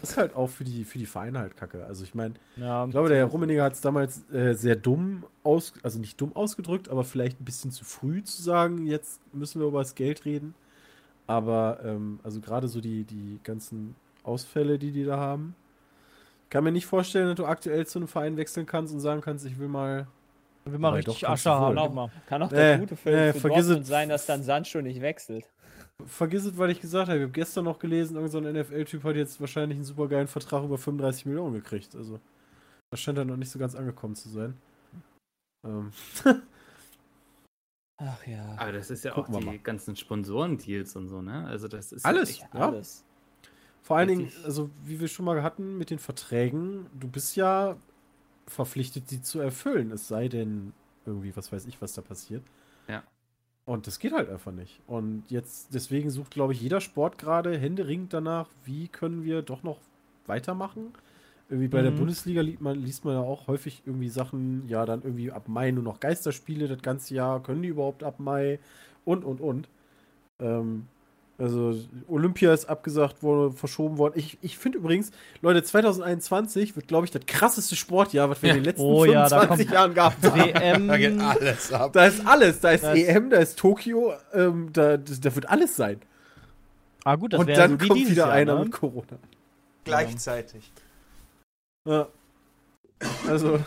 Ist halt auch für die, für die Vereine halt kacke. Also ich meine, Ja, ich glaube, der Herr Rummeniger hat es damals äh, sehr dumm aus, also nicht dumm ausgedrückt, aber vielleicht ein bisschen zu früh zu sagen, jetzt müssen wir über das Geld reden. Aber ähm, also gerade so die, die ganzen Ausfälle, die die da haben, kann mir nicht vorstellen, dass du aktuell zu einem Verein wechseln kannst und sagen kannst, ich will mal. wir mal Wobei, richtig Asche haben. Kann auch, kann auch Nee, der Gute für, nee, für vergiss Dortmund sein, dass dann Sancho nicht wechselt. Vergiss es, weil ich gesagt habe, ich habe gestern noch gelesen, irgendein so ein NFL-Typ hat jetzt wahrscheinlich einen super geilen Vertrag über 35 Millionen gekriegt. Also, das scheint dann noch nicht so ganz angekommen zu sein. Ähm, [LAUGHS] Ach ja. Aber das ist ja Gucken auch die mal. ganzen Sponsorendeals und so, ne? Also das ist Alles. Ja. Alles. Vor allen Dingen, also wie wir schon mal hatten mit den Verträgen, du bist ja verpflichtet, die zu erfüllen. Es sei denn, irgendwie, was weiß ich, was da passiert. Ja. Und das geht halt einfach nicht. Und jetzt, deswegen sucht, glaube ich, jeder Sport gerade händeringend danach, wie können wir doch noch weitermachen. Irgendwie bei der Mhm. Bundesliga liest man, liest man ja auch häufig irgendwie Sachen, ja, dann irgendwie ab Mai nur noch Geisterspiele, das ganze Jahr, können die überhaupt ab Mai und, und, und. Ähm, also Olympia ist abgesagt worden, verschoben worden. Ich, ich finde übrigens, Leute, 2021 wird, glaube ich, das krasseste Sportjahr, was wir in den letzten Oh ja, da 25 kommt- Jahren gehabt haben. Da geht WM. alles ab. Da ist alles. Da ist Das- EM, da ist Tokio, ähm, da, das, da wird alles sein. Ah, gut, das Und dann so wie kommt wieder Jahr, einer ne? mit Corona. Gleichzeitig. Ja. Also,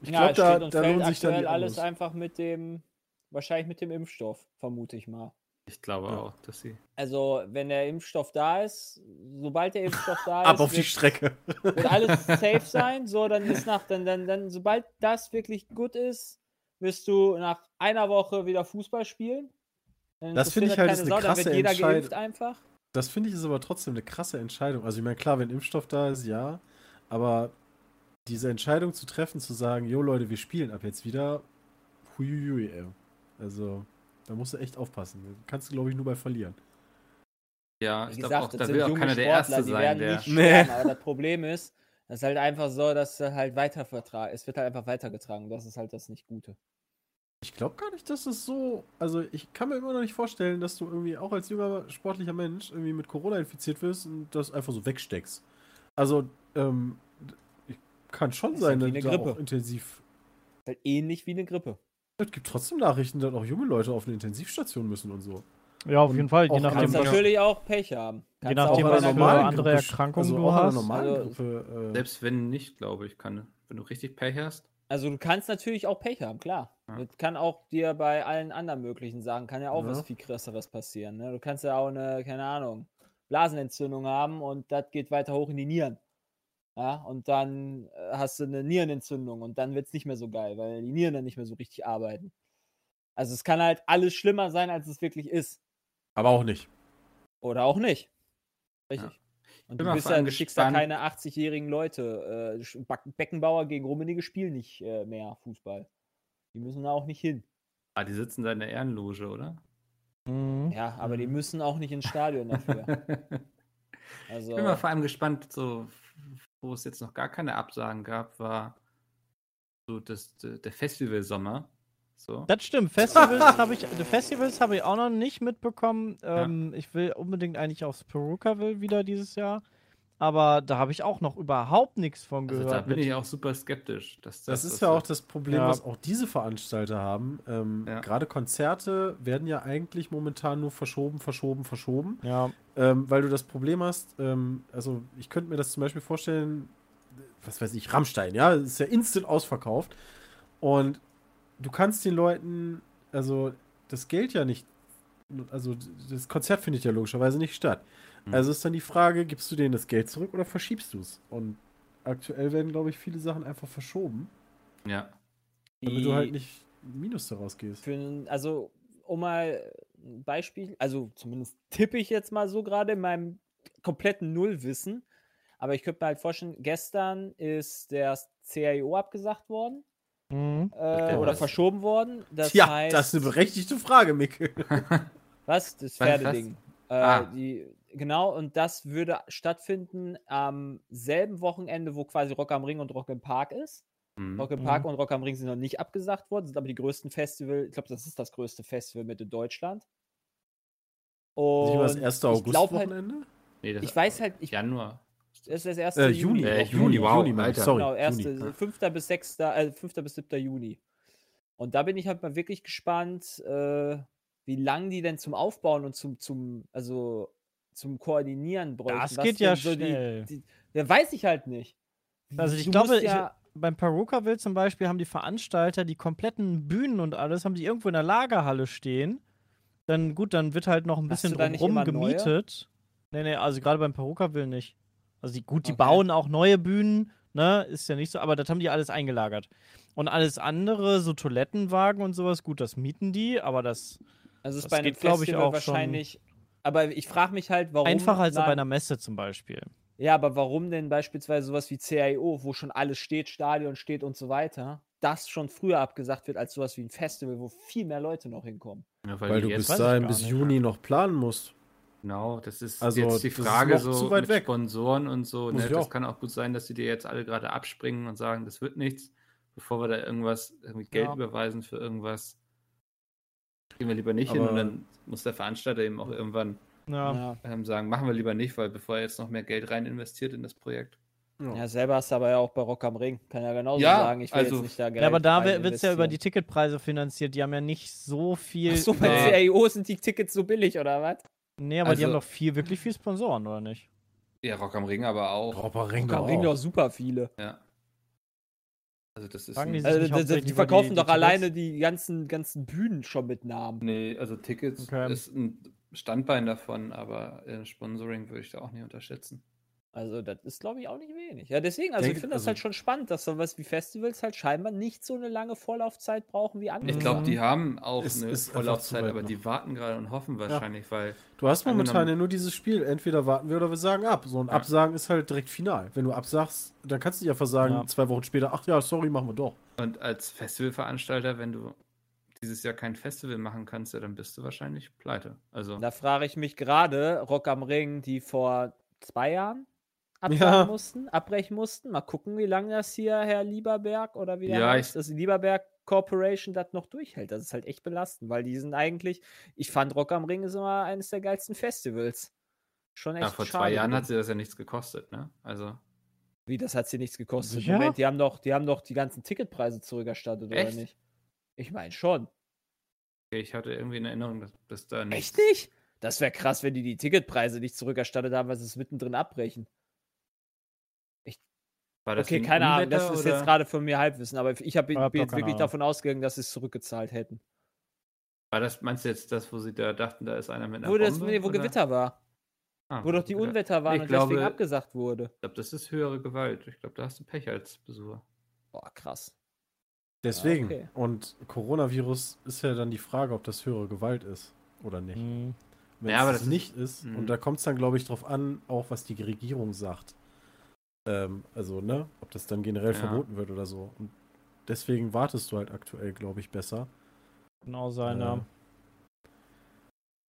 ich ja, glaube, es da, da lohnt sich dann alles einfach mit dem, wahrscheinlich mit dem Impfstoff, vermute ich mal. Ich glaube Ja. auch, dass sie. Also, wenn der Impfstoff da ist, sobald der Impfstoff da [LAUGHS] ist, Ab auf die wird, Strecke. wird alles safe sein. So, dann ist nach, dann, dann, dann, sobald das wirklich gut ist, wirst du nach einer Woche wieder Fußball spielen. Dann Das finde ich halt keine ist eine Sau, dann krasse wird jeder Entscheid- geimpft einfach. Das finde ich ist aber trotzdem eine krasse Entscheidung. Also, ich meine, klar, wenn Impfstoff da ist, ja. Aber diese Entscheidung zu treffen, zu sagen, jo Leute, wir spielen ab jetzt wieder, huiuiui, ey. Also, da musst du echt aufpassen. Da kannst du, glaube ich, nur bei verlieren. Ja, Wie ich glaube gesagt, auch, das da sind will auch junge keiner der Sportler, Erste die sein, werden der. nicht [LAUGHS] Nee. sterben, aber das Problem ist, das ist halt einfach so, dass er halt weiter vertragen, es wird halt einfach weitergetragen. Das ist halt das nicht Gute. Ich glaube gar nicht, dass es so. Also, ich kann mir immer noch nicht vorstellen, dass du irgendwie auch als junger sportlicher Mensch irgendwie mit Corona infiziert wirst und das einfach so wegsteckst. Also, ähm, ich- kann schon sein, halt dass Grippe. auch intensiv. Ist halt ähnlich wie eine Grippe. Es gibt trotzdem Nachrichten, dass auch junge Leute auf eine Intensivstation müssen und so. Ja, auf jeden Fall. Je nachdem, kannst natürlich auch Pech haben. je Kannst nachdem, auch was für andere Erkrankungen also du hast. Also, Grippe. Äh, Selbst wenn nicht, glaube ich, kann. Wenn du richtig Pech hast. Also du kannst natürlich auch Pech haben, klar. Ja. Das kann auch dir bei allen anderen möglichen Sachen, kann ja auch Ja. was viel krasseres passieren. Ne? Du kannst ja auch eine, keine Ahnung, Blasenentzündung haben und das geht weiter hoch in die Nieren. Ja, und dann äh, hast du eine Nierenentzündung und dann wird es nicht mehr so geil, weil die Nieren dann nicht mehr so richtig arbeiten. Also es kann halt alles schlimmer sein, als es wirklich ist. aber auch nicht. Oder auch nicht. Richtig. Und Bin du bist ja, du schickst ja gespannt. keine 80-jährigen Leute. Äh, Beckenbauer gegen Rummenigge spielen nicht äh, mehr Fußball. Die müssen da auch nicht hin. Ah, die sitzen da in der Ehrenloge, oder? Mhm. Ja, aber die müssen auch nicht ins Stadion dafür. [LAUGHS] Also, Ich bin mal vor allem gespannt, so, wo es jetzt noch gar keine Absagen gab, war so das, der Festivalsommer. So. Das stimmt. Festivals [LAUGHS] habe ich, die Festivals habe ich auch noch nicht mitbekommen. Ähm, Ich will unbedingt eigentlich aufs Perucaville wieder dieses Jahr. Aber da habe ich auch noch überhaupt nichts von Also gehört. da bin mit- ich auch super skeptisch. Dass Das das ist ja auch das Problem, Ja. was auch diese Veranstalter haben. Ähm, Ja. Gerade Konzerte werden ja eigentlich momentan nur verschoben, verschoben, verschoben. ja, Ähm, weil du das Problem hast, ähm, also ich könnte mir das zum Beispiel vorstellen, was weiß ich, Rammstein, ja, das ist ja instant ausverkauft. Und du kannst den Leuten, also das Geld ja nicht, also das Konzert findet ja logischerweise nicht statt. Hm. Also ist dann die Frage, gibst du denen das Geld zurück oder verschiebst du es? Und aktuell werden, glaube ich, viele Sachen einfach verschoben, Ja. damit die du halt nicht Minus daraus gehst. Für, also, um mal ein Beispiel, also zumindest tippe ich jetzt mal so gerade in meinem kompletten Nullwissen. Aber ich könnte mir halt vorstellen, gestern ist der CIO abgesagt worden mhm. äh, Der oder was? verschoben worden. Das ja, heißt, das ist eine berechtigte Frage, Micke. Was? Das Was, Pferdeding. Äh, Ah. die, genau, und das würde stattfinden am selben Wochenende, wo quasi Rock am Ring und Rock im Park ist. Mhm. Rock im Park und Rock am Ring sind noch nicht abgesagt worden, sind aber die größten Festival, ich glaube, das ist das größte Festival mit in Deutschland. Und mal das erste glaub halt, August-Wochenende? Nee, das Ich weiß halt, ich, Januar. das ist das erste Äh, Juni. Äh, Juni, Juni, wow, Juni. Alter. Sorry. Genau, erste, Juni. 5. bis 6. Äh, 5. bis 7. Juni. Und da bin ich halt mal wirklich gespannt, äh, wie lange die denn zum Aufbauen und zum, zum, also zum Koordinieren bräuchten. Das geht ja so schnell. Die, die, ja, weiß ich halt nicht. Also ich Du glaube, musst ich, ja, beim Perukaville zum Beispiel haben die Veranstalter die kompletten Bühnen und alles, haben die irgendwo in der Lagerhalle stehen. Dann gut, dann wird halt noch ein bisschen drumrum immer neue? gemietet. Nee, nee, also gerade beim Perukaville nicht. Also die, gut, die Okay. bauen auch neue Bühnen, ne, ist ja nicht so, aber das haben die alles eingelagert. Und alles andere, so Toilettenwagen und sowas, gut, das mieten die, aber das also ist das bei einem geht, ich, auch schon- wahrscheinlich. Aber ich frage mich halt, warum. einfacher als bei einer Messe zum Beispiel. Ja, aber warum denn beispielsweise sowas wie CIO, wo schon alles steht, Stadion steht und so weiter, das schon früher abgesagt wird als sowas wie ein Festival, wo viel mehr Leute noch hinkommen? Ja, Weil die du bis dahin bis. Juni noch planen musst. Genau, das ist Also, jetzt die Frage so mit weg. Sponsoren und so. Ne? Das auch. kann auch gut sein, dass die dir jetzt alle gerade abspringen und sagen, das wird nichts, bevor wir da irgendwas, irgendwie Geld Ja. überweisen für irgendwas. Gehen wir lieber nicht hin Aber- und dann muss der Veranstalter eben auch irgendwann Ja. ähm, sagen, machen wir lieber nicht, weil bevor er jetzt noch mehr Geld rein investiert in das Projekt. Ja, selber hast du aber ja auch bei Rock am Ring. Kann ja genauso Ja, sagen, ich will also- jetzt nicht da Geld Ja, aber da wird es ja über die. Ticketpreise finanziert. Die haben ja nicht so viel. Ach so, bei über- CIO sind die Tickets so billig, oder was? Nee, aber die haben Also- doch viel, wirklich viel Sponsoren, oder nicht? Ja, Rock am Ring aber auch. Dropper Ring Rock am Ring doch super viele. Ja. Also das ist Fragen die Also, nicht die, verkaufen die doch alleine die ganzen, ganzen Bühnen schon mit Namen. Nee, also Tickets Okay. ist ein Standbein davon, aber äh, Sponsoring würde ich da auch nicht unterschätzen. Also, das ist, glaube ich, auch nicht wenig. Ja, deswegen, also Denke- ich finde das also- halt schon spannend, dass sowas wie Festivals halt scheinbar nicht so eine lange Vorlaufzeit brauchen wie andere. Ich glaube, Mhm. die haben auch Ist- eine Vorlaufzeit, aber noch. die warten gerade und hoffen wahrscheinlich, weil Du hast momentan ja nur dieses Spiel. Entweder warten wir oder wir sagen ab. So ein Ja. Absagen ist halt direkt final. Wenn du absagst, dann kannst du nicht einfach sagen, Ja. zwei Wochen später, ach ja, sorry, machen wir doch. und als Festivalveranstalter, wenn du dieses Jahr kein Festival machen kannst, ja, dann bist du wahrscheinlich pleite. Also Da frage ich mich gerade, Rock am Ring, die vor zwei Jahren Ja. mussten, abbrechen mussten. Mal gucken, wie lange das hier Herr Lieberberg oder wie der Ja, heißt, das Lieberberg Corporation das noch durchhält. Das ist halt echt belastend, weil die sind eigentlich, ich fand Rock am Ring ist immer eines der geilsten Festivals. Schon echt ja, vor schade zwei Jahren gewesen. hat sie das ja nichts gekostet, ne? Also Wie, das hat sie nichts gekostet. Sicher? Moment, die haben doch, die haben doch die ganzen Ticketpreise zurückerstattet, Echt? oder nicht? Ich meine schon. okay, ich hatte irgendwie in Erinnerung, dass, dass da nichts. Echt nicht? Das wäre krass, wenn die die Ticketpreise nicht zurückerstattet haben, weil sie es mittendrin abbrechen. War das Okay, keine Ahnung, das ist jetzt oder- gerade von mir Halbwissen, aber ich hab, bin Hab jetzt wirklich Ahnung. davon ausgegangen, dass sie es zurückgezahlt hätten. War das, meinst du jetzt das, wo sie da dachten, da ist einer mit einer Wo, das, Bombe? nee, wo oder? Gewitter war. Ah, Wo doch die Gewitter. Unwetter waren Ich und glaube- deswegen abgesagt wurde. Ich glaube, das ist höhere Gewalt. Ich glaube, da hast du Pech als Besucher. Boah, krass. Deswegen. okay. Und Coronavirus ist ja dann die Frage, ob das höhere Gewalt ist oder nicht. Mhm. Wenn Ja, aber es das ist- nicht ist, Mhm. und da kommt es dann, glaube ich, drauf an, auch was die Regierung sagt. Ähm, also, ne, ob das dann generell Ja. verboten wird oder so. Und deswegen wartest du halt aktuell, glaube ich, besser. Genau sein, Äh, ja.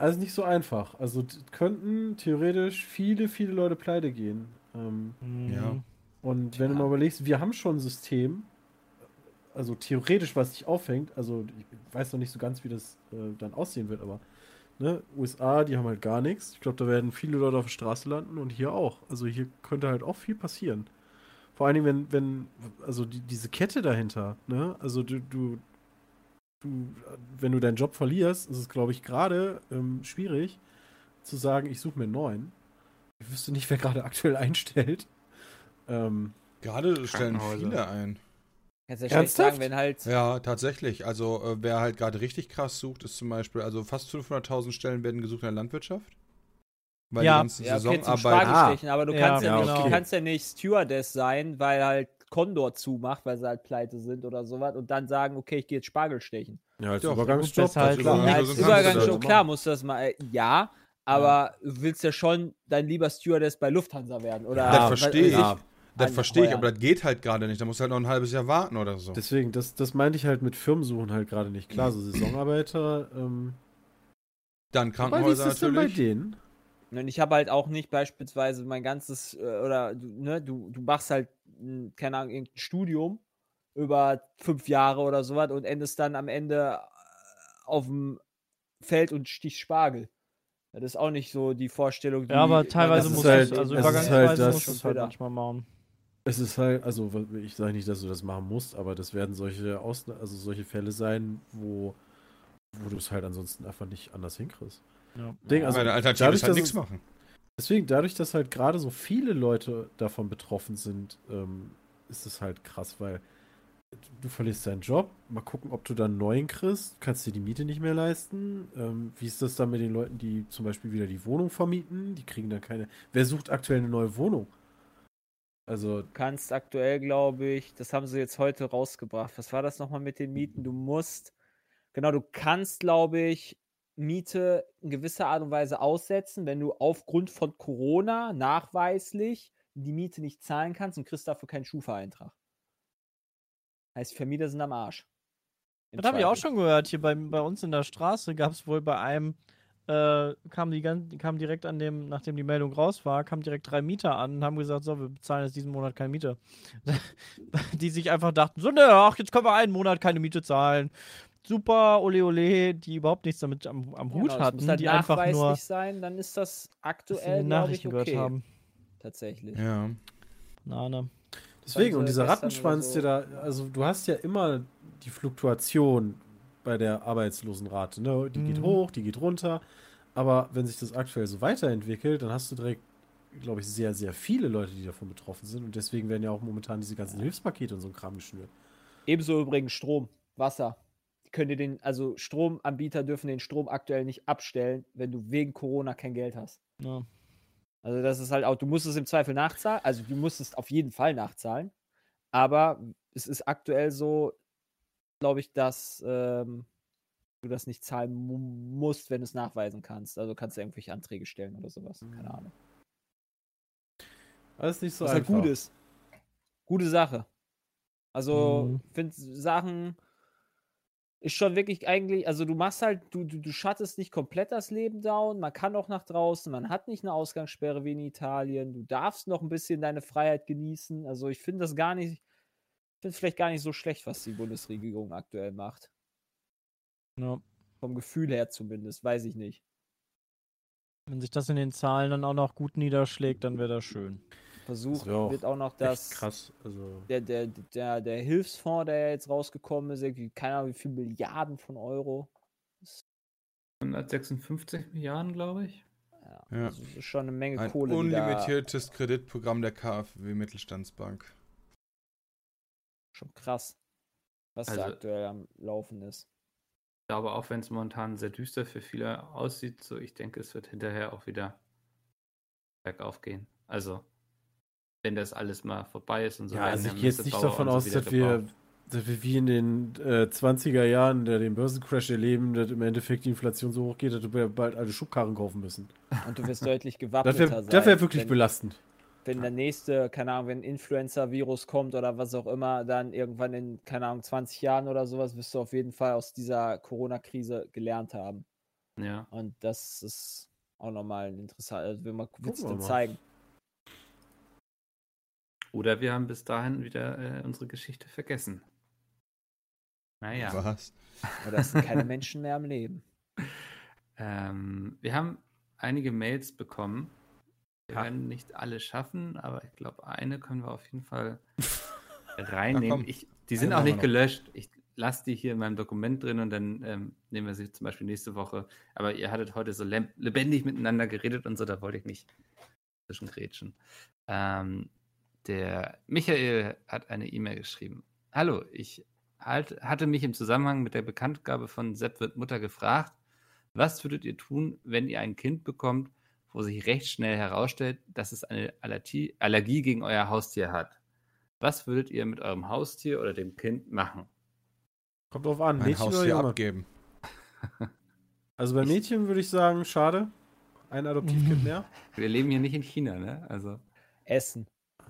Also nicht so einfach. Also könnten theoretisch viele, viele Leute pleite gehen. Ähm, Mhm. Ja. und wenn du Tja. mal überlegst, wir haben schon ein System, also theoretisch, was sich aufhängt, also ich weiß noch nicht so ganz, wie das äh, dann aussehen wird, aber ne, USA, die haben halt gar nichts. Ich glaube, da werden viele Leute auf der Straße landen und hier auch. Also hier könnte halt auch viel passieren. Vor allen Dingen, wenn, wenn, also die, diese Kette dahinter, ne, also du, du, du, wenn du deinen Job verlierst, ist es, glaube ich, gerade ähm, schwierig zu sagen, ich suche mir einen neuen. Ich wüsste nicht, wer gerade aktuell einstellt. Ähm, Gerade stellen viele ein. Kannst ja schlecht Ernsthaft? sagen, wenn halt. Ja, tatsächlich. Also, äh, wer halt gerade richtig krass sucht, ist zum Beispiel, also fast 500.000 Stellen werden gesucht in der Landwirtschaft. Weil Ja. die ganzen Ja, okay, Saisonarbeit. Spargelstechen, aber du Ja, kannst ja, ja, nicht, du kannst ja nicht Stewardess sein, weil halt Condor zumacht, weil sie halt pleite sind oder sowas und dann sagen, okay, ich gehe jetzt Spargel stechen. ja, als Übergangsjob. als- klar. Ja, Ja, als Übergangsjob, das klar, musst du das mal, äh, ja, aber du willst ja schon dann lieber Stewardess bei Lufthansa werden, oder? Das was verstehe ich. Ja. Das verstehe ich, aber das geht halt gerade nicht. Da musst du halt noch ein halbes Jahr warten oder so. Deswegen, das, das meinte ich halt mit Firmensuchen halt gerade nicht. Klar, so Saisonarbeiter. Ähm, Dann aber wie ist Krankenhäuser das denn bei natürlich. denen? Und ich habe halt auch nicht beispielsweise mein ganzes, äh, oder du, ne, du, du machst halt, mh, keine Ahnung, irgendein Studium über fünf Jahre oder sowas und endest dann am Ende äh, auf dem Feld und stichst Spargel. Das ist auch nicht so die Vorstellung, die Ja, aber teilweise muss halt- es, also es ist halt übergangsweise das- muss es halt manchmal machen. Es ist halt, also ich sage nicht, dass du das machen musst, aber das werden solche Ausna also solche Fälle sein, wo, wo du es halt ansonsten einfach nicht anders hinkriegst. Ja. Ding, also Meine Alternative dadurch, ist halt nichts machen. Deswegen, dadurch, dass halt gerade so viele Leute davon betroffen sind, ähm, ist es halt krass, weil du verlierst deinen Job, mal gucken, ob du dann einen neuen kriegst, kannst dir die Miete nicht mehr leisten. Ähm, wie ist das dann mit den Leuten, die zum Beispiel wieder die Wohnung vermieten? Die kriegen dann keine. Wer sucht aktuell eine neue Wohnung? Also, Du kannst aktuell, glaube ich, das haben sie jetzt heute rausgebracht. Was war das nochmal mit den Mieten? Du musst, genau, du kannst, glaube ich, Miete in gewisser Art und Weise aussetzen, wenn du aufgrund von Corona nachweislich die Miete nicht zahlen kannst und kriegst dafür keinen Schufa-Eintrag. Heißt, Vermieter sind am Arsch. Das habe ich auch schon gehört. Hier bei, bei uns in der Straße gab es wohl bei einem, äh, kam, die, gan- kam direkt an dem, nachdem die Meldung raus war, kamen direkt drei Mieter an und haben gesagt, so, wir bezahlen jetzt diesen Monat keine Miete. [LAUGHS] die sich einfach dachten, so, ne, ach, jetzt können wir einen Monat keine Miete zahlen. Super, ole ole, die überhaupt nichts damit am, am Hut Genau, das hatten, muss halt die einfach nur sein, dann ist das aktuell, glaube ich, Nachrichten okay. gehört haben. Tatsächlich. Ja. Na, ne. Deswegen, sie und dieser Rattenschwanz, so- der da, also du hast ja immer die Fluktuation bei der Arbeitslosenrate, ne? Die geht Mhm. hoch, die geht runter, aber wenn sich das aktuell so weiterentwickelt, dann hast du direkt, glaube ich, sehr, sehr viele Leute, die davon betroffen sind und deswegen werden ja auch momentan diese ganzen Hilfspakete und so ein Kram geschnürt. Ebenso übrigens Strom, Wasser. Können dir den, also Stromanbieter dürfen den Strom aktuell nicht abstellen, wenn du wegen Corona kein Geld hast. Ja. Also das ist halt auch, du musst es im Zweifel nachzahlen, also du musst es auf jeden Fall nachzahlen, aber es ist aktuell so, glaube ich, dass ähm, du das nicht zahlen mu musst, wenn du es nachweisen kannst. Also kannst du irgendwelche Anträge stellen oder sowas. Keine Ahnung. Alles nicht so Was halt einfach. gut ist. Gute Sache. Also, Mhm. finde Sachen ist schon wirklich eigentlich, also du machst halt, du, du, du schattest nicht komplett das Leben down, man kann auch nach draußen, man hat nicht eine Ausgangssperre wie in Italien, du darfst noch ein bisschen deine Freiheit genießen. Also ich finde das gar nicht, ich finde es vielleicht gar nicht so schlecht, was die Bundesregierung aktuell macht. Ja. Vom Gefühl her zumindest, weiß ich nicht. Wenn sich das in den Zahlen dann auch noch gut niederschlägt, dann wäre das schön. Versucht auch wird auch noch das. krass. Also, der, der, der, der Hilfsfonds, der ja jetzt rausgekommen ist, irgendwie, keine Ahnung, wie viele Milliarden von Euro. 156 Milliarden, glaube ich. Ja, Ja. Das ist schon eine Menge Ein Kohle. unlimitiertes Kreditprogramm der KfW Mittelstandsbank. Schon krass, was da Also- aktuell am Laufen ist. Ich glaube, auch wenn es momentan sehr düster für viele aussieht, so ich denke, es wird hinterher auch wieder bergauf gehen. Also, wenn das alles mal vorbei ist und so. ja, also ja ich gehe jetzt nicht Messebauer davon so aus, dass wir, dass wir wie in den äh, 20er Jahren, der den Börsencrash erleben, dass im Endeffekt die Inflation so hoch geht, dass wir bald alle Schubkarren kaufen müssen. Und du wirst [LAUGHS] deutlich Das gewappneter wäre sein. das wär wirklich wenn, belastend. Wenn der nächste, keine Ahnung, wenn ein Influencer-Virus kommt oder was auch immer, dann irgendwann in, keine Ahnung, 20 Jahren oder sowas, wirst du auf jeden Fall aus dieser Corona-Krise gelernt haben. Ja. Und das ist auch nochmal ein interessant, also will man dann mal. zeigen. Oder wir haben bis dahin wieder äh, unsere Geschichte vergessen. Naja. Was? Oder es sind keine Menschen mehr am Leben. [LAUGHS] Ähm, wir haben einige Mails bekommen. Wir Ja. werden nicht alle schaffen, aber ich glaube, eine können wir auf jeden Fall [LAUGHS] reinnehmen. ich, die sind auch nicht gelöscht. Ich lasse die hier in meinem Dokument drin und dann ähm, nehmen wir sie zum Beispiel nächste Woche. Aber ihr hattet heute so lebendig miteinander geredet und so, da wollte ich nicht zwischengrätschen. Ähm, der Michael hat eine E-Mail geschrieben. Hallo, ich halt, hatte mich im Zusammenhang mit der Bekanntgabe von Sepp wird Mutter gefragt, was würdet ihr tun, wenn ihr ein Kind bekommt, wo sich recht schnell herausstellt, dass es eine Allergie, Allergie gegen euer Haustier hat? Was würdet ihr mit eurem Haustier oder dem Kind machen? Kommt drauf an, Mein Mädchen oder Haustier Junge? abgeben. [LAUGHS] Also bei Mädchen würde ich sagen, schade. Ein Adoptivkind [LAUGHS] mehr. Wir leben hier nicht in China, ne? Also, Essen.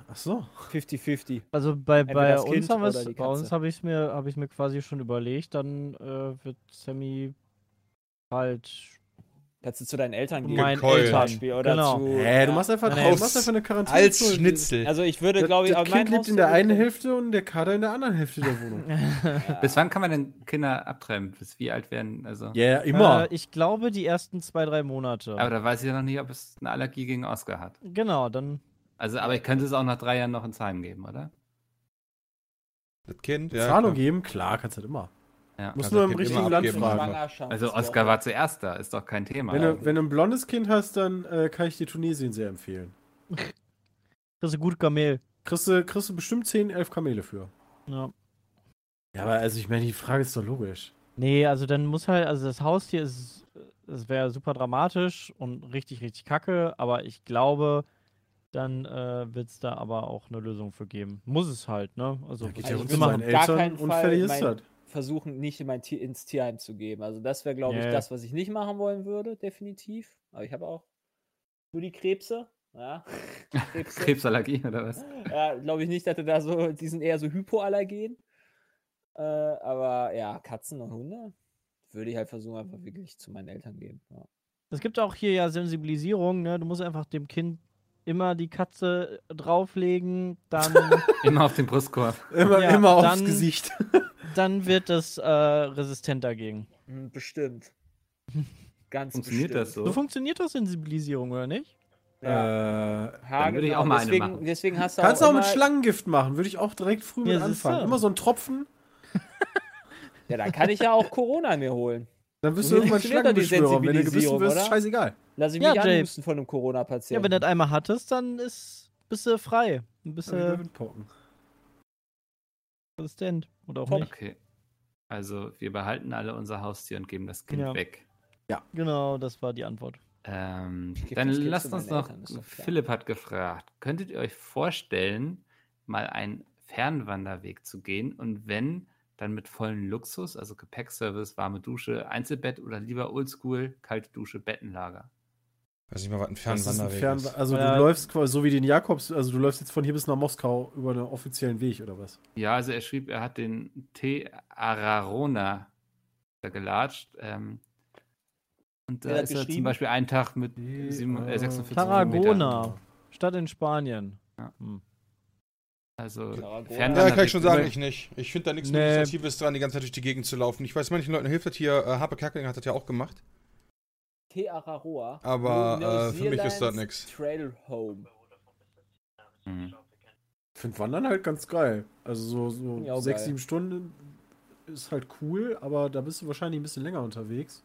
Ach so. 50-50. Also bei, bei uns Kind haben oder wir's- die bei uns habe ich mir habe ich mir quasi schon überlegt, dann äh, wird Sammy halt Kannst du zu deinen Eltern Zu gehen. Gekeult. Eltern. Beispiel, oder genau. zu- Hä, du ja. machst einfach, Nee, du machst einfach eine Quarantäne. Als Schnitzel. Also ich würde, Das, glaube ich, das mein Kind lebt in Haus der würde einen Hälfte und der Kater in der anderen Hälfte der Wohnung. [LAUGHS] Bis wann kann man denn Kinder abtreiben? Bis wie alt werden? Also, Ja, yeah, immer. Äh, ich glaube, die ersten zwei, drei Monate. Aber da weiß ich ja noch nicht, ob es eine Allergie gegen Oscar hat. genau, dann. Also, aber ich könnte es auch nach drei Jahren noch ins Heim geben, oder? Das Kind, Zahlung klar. geben, klar, kannst du das immer. Ja. Musst Kannst nur im richtigen Land fragen. Also Oscar war zuerst da, ist doch kein Thema. Wenn du, wenn du ein blondes Kind hast, dann äh, kann ich dir Tunesien sehr empfehlen. Das ist ein gut Kamel. Kriegst du, kriegst du bestimmt 10, 11 Kamele für. Ja. Ja, aber also ich meine, die Frage ist doch logisch. Nee, also dann muss halt, also das Haustier ist, es wäre super dramatisch und richtig, richtig kacke, aber ich glaube, dann äh, wird es da aber auch eine Lösung für geben. Muss es halt, ne? Also, Ja, geht Also ja ich um gar Eltern keinen und Fall fertig ist mein- das. Versuchen, nicht in mein Tier, ins Tierheim zu geben. Also das wäre, glaube ich, Ja. das, was ich nicht machen wollen würde, definitiv. Aber ich habe auch nur die Krebse. Ja, [LAUGHS] Krebse. Krebsallergie oder was? [LAUGHS] ja, glaube ich nicht, dass du da so, die sind eher so Hypoallergen. Äh, aber ja, Katzen und Hunde würde ich halt versuchen, einfach wirklich zu meinen Eltern geben. Ja. Es gibt auch hier ja Sensibilisierung, ne? Du musst einfach dem Kind immer die Katze drauflegen, dann, [LAUGHS] Immer auf den Brustkorb. Immer, Ja, immer aufs dann- Gesicht. [LAUGHS] dann wird es äh, resistent dagegen. Hm, Bestimmt. [LAUGHS] Ganz Funktioniert bestimmt. das so? So funktioniert doch Sensibilisierung, oder nicht? Ja. Äh, Ha, Dann würde ich genau, auch mal eine deswegen, machen. deswegen hast du kannst du auch auch mit Schlangengift machen, würde ich auch direkt früh mit Ja, siehst anfangen. Immer so ein Tropfen, Ja, dann kann ich ja auch Corona mir holen. Dann So du [LAUGHS] irgendwann Schlangenbeschwörer. Wenn du gebissen wirst, oder? scheißegal. Lass ich Ja, mich Jay. anhusten von einem Corona-Patienten. Ja, wenn du das einmal hattest, dann ist, bist du frei. Ja, du Windpocken. resistent. Oder auch Top. nicht. Okay. Also, wir behalten alle unser Haustier und geben das Kind Ja. weg. Genau, das war die Antwort. Ähm, dann lasst uns noch, Eltern. Philipp hat gefragt, könntet ihr euch vorstellen, mal einen Fernwanderweg zu gehen und wenn, dann mit vollem Luxus, also Gepäckservice, warme Dusche, Einzelbett oder lieber oldschool, kalte Dusche, Bettenlager? Weiß nicht mal, was ein Das ist ein Fernwanderweg Fern ist. also Ja. du läufst quasi so wie den Jakobs, also du läufst jetzt von hier bis nach Moskau über einen offiziellen Weg oder was? Ja, also er schrieb, er hat den T. Ararona da gelatscht. Ähm, und da ist er zum? Beispiel einen Tag mit T- sieben, äh, 46 Tarragona. Kilometer. Stadt in Spanien. Ja. Hm. Also. Fernwanderweg Ja, kann ich schon sagen, ich nicht. Ich finde da nichts Nee. Meditatives dran, die ganze Zeit durch die Gegend zu laufen. Ich weiß, manchen Leuten hilft das hier. Äh, Harpe Kerkeling hat das ja auch gemacht. Te Araroa. Aber, äh, für mich ist das nix. Trail Home. Mhm. Ich finde Wandern halt ganz geil. Also so, so sechs, geil. sieben Stunden ist halt cool, aber da bist du wahrscheinlich ein bisschen länger unterwegs.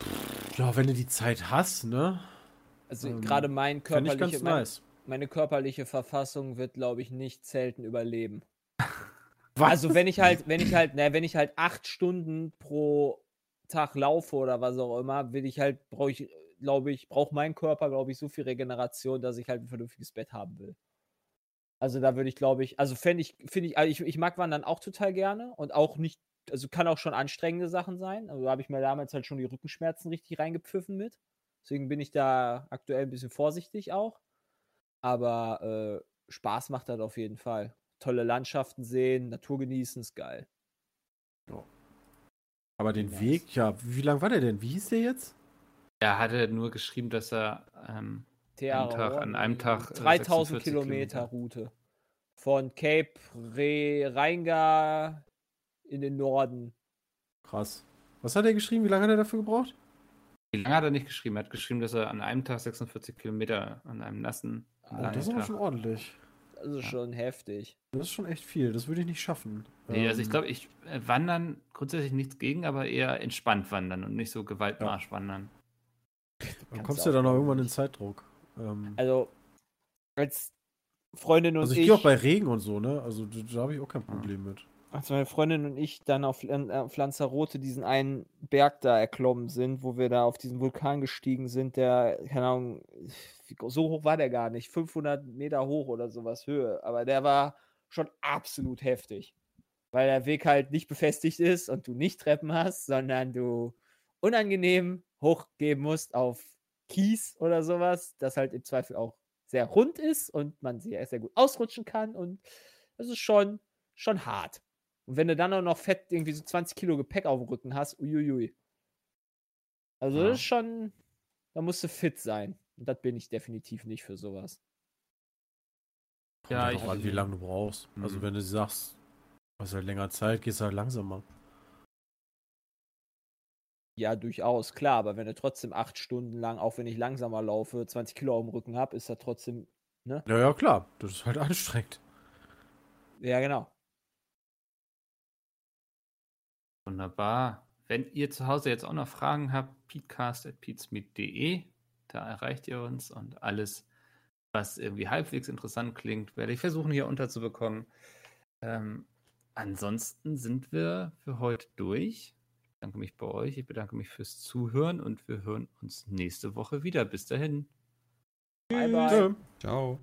Pff, Ja, wenn du die Zeit hast, ne? Also Ähm, gerade mein Fände ich ganz mein, nice. Meine körperliche Verfassung wird, glaube ich, nicht selten überleben. [LAUGHS] Was? Also wenn ich halt, wenn ich halt, na, wenn ich halt acht Stunden pro Tag laufe oder was auch immer, will ich halt, brauche ich, glaube ich, braucht mein Körper, glaube ich, so viel Regeneration, dass ich halt ein vernünftiges Bett haben will. Also da würde ich, glaube ich, also fände ich, finde ich, also ich, ich mag Wandern auch total gerne und auch nicht, also kann auch schon anstrengende Sachen sein. Also da habe ich mir damals halt schon die Rückenschmerzen richtig reingepfiffen mit. Deswegen bin ich da aktuell ein bisschen vorsichtig auch. Aber äh, Spaß macht das auf jeden Fall. Tolle Landschaften sehen, Natur genießen, ist geil. Aber den Nice. Weg, ja, wie lang war der denn? Wie hieß der jetzt? Er hatte nur geschrieben, dass er ähm, Tag- an einem Tag, äh, 3000 46 Kilometer Kilometer. Route. Von Cape Re Reinga in den Norden. Krass. Was hat er geschrieben? Wie lange hat er dafür gebraucht? Wie lange hat er nicht geschrieben? Er hat geschrieben, dass er an einem Tag 46 Kilometer an einem nassen Oh, das ist aber schon ordentlich. Das ist Ja. schon heftig. Das ist schon echt viel. Das würde ich nicht schaffen. Nee, also ich Ähm, glaube, ich äh, wandern grundsätzlich nichts gegen, aber eher entspannt wandern und nicht so Gewaltmarsch wandern. Dann kommst du ja dann auch irgendwann in. Zeitdruck. Ähm, Also, als Freundin und also ich ich. gehe auch bei Regen und so, ne? Also da, da habe ich auch kein Ah. Problem mit. Als meine Freundin und ich dann auf, äh, auf Lanzarote diesen einen Berg da erklommen sind, wo wir da auf diesen Vulkan gestiegen sind, der, keine Ahnung, so hoch war der gar nicht, 500 Meter hoch oder sowas Höhe, aber der war schon absolut heftig, weil der Weg halt nicht befestigt ist und du nicht Treppen hast, sondern du unangenehm hochgehen musst auf Kies oder sowas, das halt im Zweifel auch sehr rund ist und man sehr, sehr gut ausrutschen kann und das ist schon, schon hart. Und wenn du dann auch noch fett irgendwie so 20 Kilo Gepäck auf dem Rücken hast, uiuiui. Also Ja. das ist schon, da musst du fit sein. Und das bin ich definitiv nicht für sowas. Ja, ich- an, wie lange du brauchst. Also Mhm. wenn du sagst, du hast halt länger Zeit, gehst halt langsamer. Ja, durchaus, klar, aber wenn du trotzdem acht Stunden lang, auch wenn ich langsamer laufe, 20 Kilo auf dem Rücken habe, ist das trotzdem, Ja, ja, klar. Das ist halt anstrengend. ja genau. Wunderbar. Wenn ihr zu Hause jetzt auch noch Fragen habt, peatcast.peatsmeet.de, da erreicht ihr uns und alles, was irgendwie halbwegs interessant klingt, werde ich versuchen hier unterzubekommen. Ähm, ansonsten sind wir für heute durch. Ich bedanke mich bei euch, ich bedanke mich fürs Zuhören und wir hören uns nächste Woche wieder. Bis dahin. Bye, bye. Ciao.